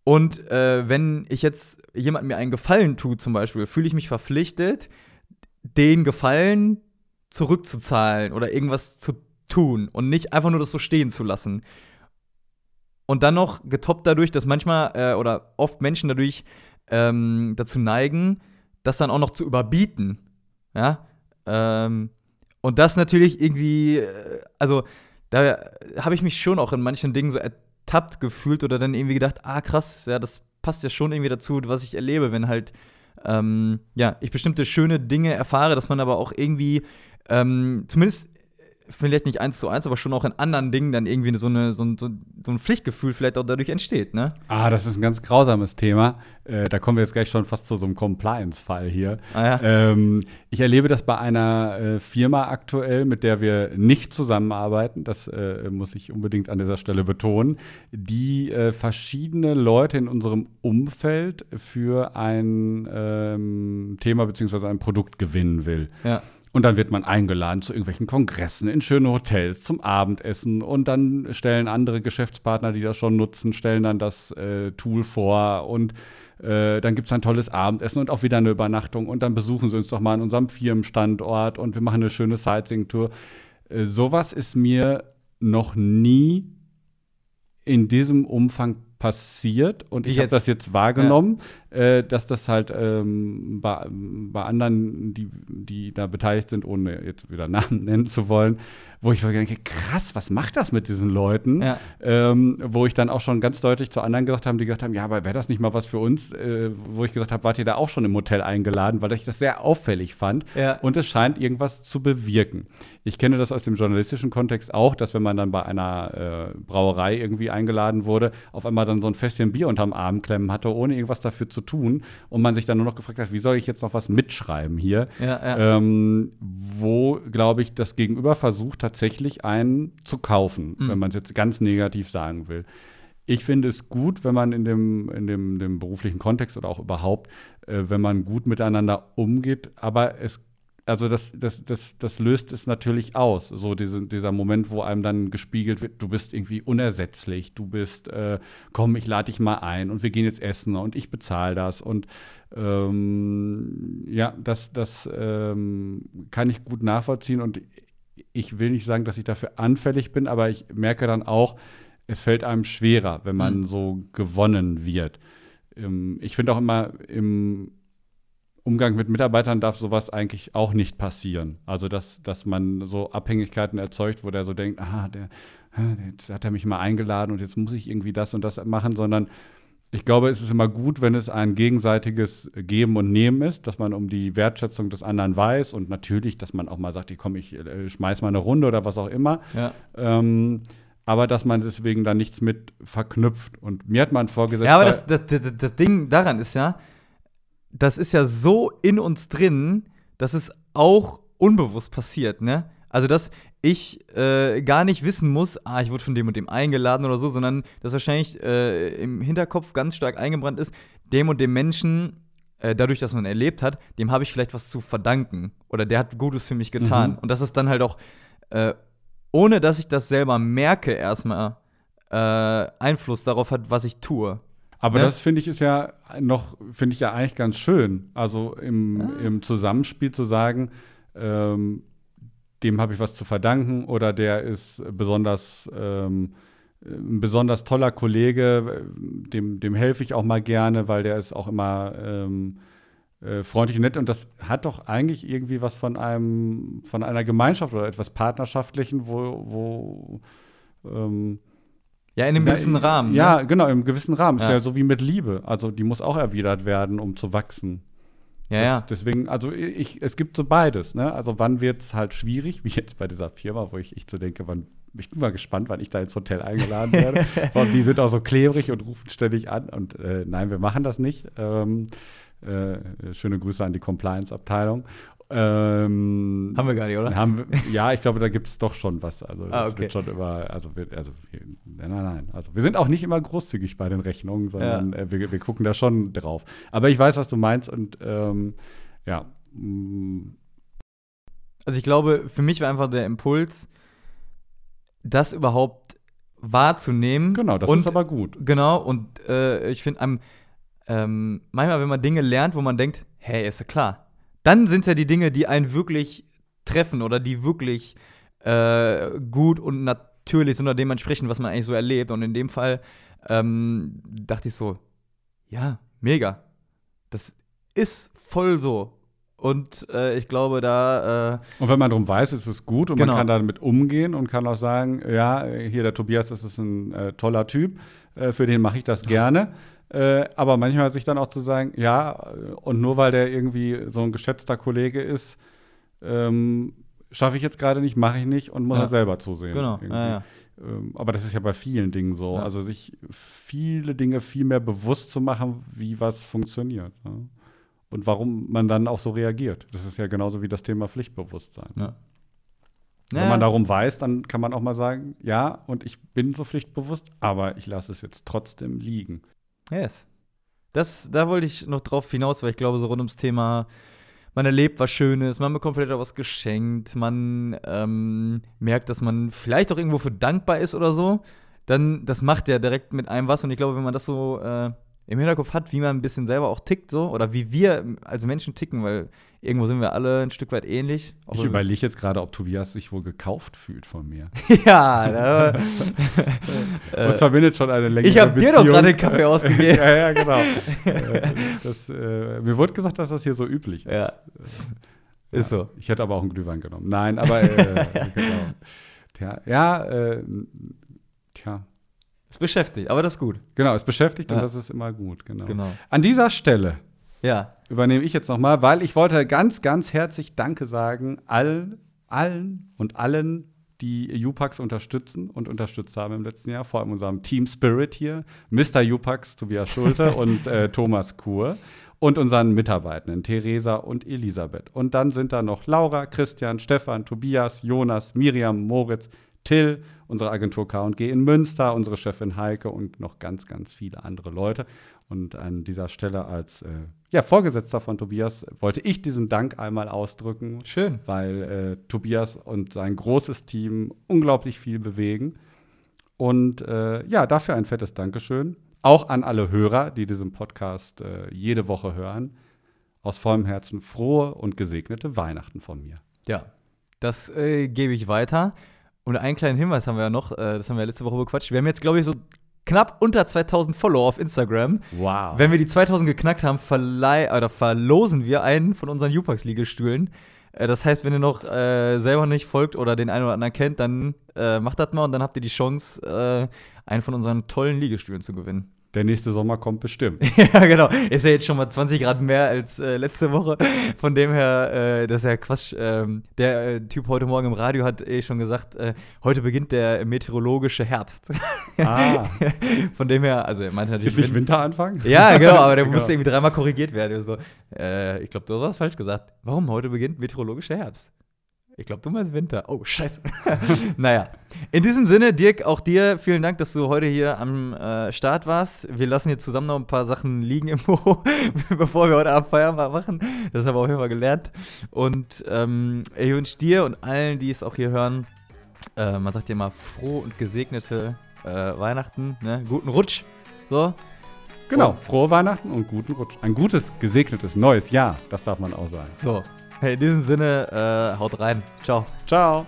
Und äh, wenn ich jetzt jemandem mir einen Gefallen tue, zum Beispiel, fühle ich mich verpflichtet, den Gefallen zurückzuzahlen oder irgendwas zu tun und nicht einfach nur das so stehen zu lassen. Und dann noch getoppt dadurch, dass manchmal äh, oder oft Menschen dadurch ähm, dazu neigen, das dann auch noch zu überbieten. Ja. Ähm, und das natürlich irgendwie, äh, also da habe ich mich schon auch in manchen Dingen so ertappt gefühlt oder dann irgendwie gedacht, ah krass, ja, das passt ja schon irgendwie dazu, was ich erlebe, wenn halt, ähm, ja, ich bestimmte schöne Dinge erfahre, dass man aber auch irgendwie, ähm, zumindest vielleicht nicht eins zu eins, aber schon auch in anderen Dingen dann irgendwie so, eine, so, ein, so, ein Pflichtgefühl vielleicht auch dadurch entsteht, ne? Ah, das ist ein ganz grausames Thema. Äh, da kommen wir jetzt gleich schon fast zu so einem Compliance-Fall hier. Ah, ja. ähm, ich erlebe das bei einer äh, Firma aktuell, mit der wir nicht zusammenarbeiten. Das äh, muss ich unbedingt an dieser Stelle betonen. Die äh, verschiedene Leute in unserem Umfeld für ein ähm, Thema bzw. ein Produkt gewinnen will. Ja. Und dann wird man eingeladen zu irgendwelchen Kongressen, in schöne Hotels, zum Abendessen. Und dann stellen andere Geschäftspartner, die das schon nutzen, stellen dann das äh, Tool vor. Und äh, dann gibt es ein tolles Abendessen und auch wieder eine Übernachtung. Und dann besuchen sie uns doch mal an unserem Firmenstandort und wir machen eine schöne Sightseeing-Tour. Äh, sowas ist mir noch nie in diesem Umfang passiert und ich habe das jetzt wahrgenommen, äh, dass das halt ähm, bei, bei anderen, die, die da beteiligt sind, ohne jetzt wieder Namen nennen zu wollen, wo ich so denke, krass, was macht das mit diesen Leuten? Ja. Ähm, wo ich dann auch schon ganz deutlich zu anderen gesagt habe, die gesagt haben, ja, aber wäre das nicht mal was für uns? Äh, wo ich gesagt habe, wart ihr da auch schon im Hotel eingeladen, weil ich das sehr auffällig fand. Ja. Und es scheint irgendwas zu bewirken. Ich kenne das aus dem journalistischen Kontext auch, dass wenn man dann bei einer äh, Brauerei irgendwie eingeladen wurde, auf einmal dann so ein Fässchen Bier unterm Arm klemmen hatte, ohne irgendwas dafür zu tun. Und man sich dann nur noch gefragt hat, wie soll ich jetzt noch was mitschreiben hier? Ja. Ähm, wo, glaube ich, das Gegenüber versucht tatsächlich einen zu kaufen, Mhm. wenn man es jetzt ganz negativ sagen will. Ich finde es gut, wenn man in dem, in dem, dem beruflichen Kontext oder auch überhaupt, äh, wenn man gut miteinander umgeht, aber es also das, das, das, das löst es natürlich aus. So diese, dieser Moment, wo einem dann gespiegelt wird, du bist irgendwie unersetzlich, du bist, äh, komm, ich lade dich mal ein und wir gehen jetzt essen und ich bezahle das. Und ähm, ja, das, das ähm, kann ich gut nachvollziehen und ich will nicht sagen, dass ich dafür anfällig bin, aber ich merke dann auch, es fällt einem schwerer, wenn man Mhm. so gewonnen wird. ähm, ich finde auch immer, im Umgang mit Mitarbeitern darf sowas eigentlich auch nicht passieren. Also, dass, dass man so Abhängigkeiten erzeugt, wo der so denkt, ah, der, jetzt hat er mich mal eingeladen und jetzt muss ich irgendwie das und das machen, sondern ich glaube, es ist immer gut, wenn es ein gegenseitiges Geben und Nehmen ist, dass man um die Wertschätzung des anderen weiß und natürlich, dass man auch mal sagt, ich komme, ich äh, schmeiß mal eine Runde oder was auch immer. Ja. Ähm, aber dass man deswegen da nichts mit verknüpft. Und mir hat man vorgesetzt. Ja, aber das, das, das, das Ding daran ist ja, das ist ja so in uns drin, dass es auch unbewusst passiert, ne? Also, dass ich äh, gar nicht wissen muss, ah, ich wurde von dem und dem eingeladen oder so, sondern dass wahrscheinlich äh, im Hinterkopf ganz stark eingebrannt ist, dem und dem Menschen, äh, dadurch, dass man erlebt hat, dem habe ich vielleicht was zu verdanken. Oder der hat Gutes für mich getan. Mhm. Und dass es dann halt auch, äh, ohne dass ich das selber merke, erstmal äh, Einfluss darauf hat, was ich tue. Aber Ne? das finde ich ist ja noch, finde ich ja eigentlich ganz schön. Also im, Ah. im Zusammenspiel zu sagen, ähm, dem habe ich was zu verdanken oder der ist besonders ähm, ein besonders toller Kollege, dem, dem helfe ich auch mal gerne, weil der ist auch immer ähm, äh, freundlich und nett. Und das hat doch eigentlich irgendwie was von einem, von einer Gemeinschaft oder etwas Partnerschaftlichen, wo, wo ähm, Ja, in einem gewissen Rahmen. Ja, Ne? genau, im gewissen Rahmen. Ist Ja. ja so wie mit Liebe. Also die muss auch erwidert werden, um zu wachsen. Ja, das, ja. Deswegen, also ich, es gibt so beides. Ne? Also wann wird es halt schwierig, wie jetzt bei dieser Firma, wo ich echt so denke, wann, ich bin mal gespannt, wann ich da ins Hotel eingeladen werde. Allem, die sind auch so klebrig und rufen ständig an. Und äh, nein, wir machen das nicht. Ähm, äh, schöne Grüße an die Compliance-Abteilung. Ähm, Haben wir gar nicht, oder? haben ja, ich glaube, da gibt es doch schon was. Also Ah, okay. wird schon immer, also, wir, also wir, nein, nein. Also wir sind auch nicht immer großzügig bei den Rechnungen, sondern äh, wir, wir gucken da schon drauf. Aber ich weiß, was du meinst und ähm, ja. mm, Also ich glaube, für mich war einfach der Impuls, das überhaupt wahrzunehmen. Genau, das und, ist aber gut. Genau, und äh, ich finde, ähm, manchmal, wenn man Dinge lernt, wo man denkt, hey, ist ja klar, dann sind es ja die Dinge, die einen wirklich treffen oder die wirklich äh, gut und natürlich sind oder dem entsprechen, was man eigentlich so erlebt. Und in dem Fall ähm, dachte ich so, ja, mega. Das ist voll so. Und äh, ich glaube, da äh, Und wenn man darum weiß, ist es gut und Genau. man kann damit umgehen und kann auch sagen, ja, hier der Tobias, das ist ein äh, toller Typ, äh, für den mache ich das gerne. Äh, aber manchmal sich dann auch zu sagen, ja, äh, und nur weil der irgendwie so ein geschätzter Kollege ist, ähm, schaffe ich jetzt gerade nicht, mache ich nicht und muss Ja. er selber zusehen. genau, ja, ja. Ähm, aber das ist ja bei vielen Dingen so. Also sich viele Dinge viel mehr bewusst zu machen, wie was funktioniert. Ne? Und warum man dann auch so reagiert. Das ist ja genauso wie das Thema Pflichtbewusstsein. Ja. Wenn man darum weiß, dann kann man auch mal sagen, ja, und ich bin so pflichtbewusst, aber ich lasse es jetzt trotzdem liegen. Yes. Das, da wollte ich noch drauf hinaus, weil ich glaube, so rund ums Thema, man erlebt was Schönes, man bekommt vielleicht auch was geschenkt, man ähm, merkt, dass man vielleicht auch irgendwo für dankbar ist oder so, dann, das macht ja direkt mit einem was. Und ich glaube, wenn man das so äh, im Hinterkopf hat, wie man ein bisschen selber auch tickt, so, oder wie wir als Menschen ticken, weil irgendwo sind wir alle ein Stück weit ähnlich. Auch Ich überlege jetzt gerade, ob Tobias sich wohl gekauft fühlt von mir. ja, da, Uns verbindet schon eine längere ich hab dir doch gerade den Kaffee ausgegeben. ja, ja, genau. Äh, das, äh, mir wurde gesagt, dass das hier so üblich ist. Ja. Ist so. Ich hätte aber auch einen Glühwein genommen. Nein, aber äh, genau. Tja, ja, äh, tja. Ist beschäftigt, aber das ist gut. Genau, es beschäftigt und Ja. das ist immer gut, genau. Genau. An dieser Stelle Ja. übernehme ich jetzt nochmal, weil ich wollte ganz, ganz herzlich Danke sagen allen, allen und allen, die UPAX unterstützen und unterstützt haben im letzten Jahr, vor allem unserem Team Spirit hier, Mr. UPAX, Tobias Schulte und äh, Thomas Kur und unseren Mitarbeitenden, Theresa und Elisabeth. Und dann sind da noch Laura, Christian, Stefan, Tobias, Jonas, Miriam, Moritz, Till, unsere Agentur K&G in Münster, unsere Chefin Heike und noch ganz, ganz viele andere Leute. Und an dieser Stelle als äh, ja, Vorgesetzter von Tobias wollte ich diesen Dank einmal ausdrücken, Schön. weil äh, Tobias und sein großes Team unglaublich viel bewegen. Und äh, ja, dafür ein fettes Dankeschön. Auch an alle Hörer, die diesen Podcast äh, jede Woche hören. Aus vollem Herzen frohe und gesegnete Weihnachten von mir. Ja, das äh, gebe ich weiter. Und einen kleinen Hinweis haben wir ja noch, äh, das haben wir letzte Woche bequatscht. Wir haben jetzt, glaube ich, so knapp unter 2000 Follower auf Instagram. Wow. Wenn wir die 2000 geknackt haben, verleih oder verlosen wir einen von unseren Upax-Liegestühlen. Äh, Das heißt, wenn ihr noch äh, selber nicht folgt oder den einen oder anderen kennt, dann äh, macht das mal und dann habt ihr die Chance, äh, einen von unseren tollen Liegestühlen zu gewinnen. Der nächste Sommer kommt bestimmt. ja, genau. Ist ja jetzt schon mal 20 Grad mehr als äh, letzte Woche. Von dem her, äh, das ist ja Quatsch. Ähm, der äh, Typ heute Morgen im Radio hat eh schon gesagt, äh, heute beginnt der meteorologische Herbst. Ah. Von dem her, also er meinte natürlich. Ist nicht Win- Winteranfang? ja, genau, aber der Genau. musste irgendwie dreimal korrigiert werden. So, äh, ich glaube, du hast was falsch gesagt. Warum heute beginnt meteorologischer Herbst? Ich glaube, du meinst Winter. Oh, scheiße. naja. In diesem Sinne, Dirk, auch dir vielen Dank, dass du heute hier am äh, Start warst. Wir lassen jetzt zusammen noch ein paar Sachen liegen im Büro, bevor wir heute Abend Feierabend machen. Das haben wir auf jeden Fall gelernt. Und ähm, ich wünsche dir und allen, die es auch hier hören, äh, man sagt ja mal froh und gesegnete äh, Weihnachten, ne? guten Rutsch. So, Genau. Oh. Frohe Weihnachten und guten Rutsch. Ein gutes, gesegnetes neues Jahr. Das darf man auch sagen. so. In diesem Sinne, äh, haut rein. Ciao. Ciao.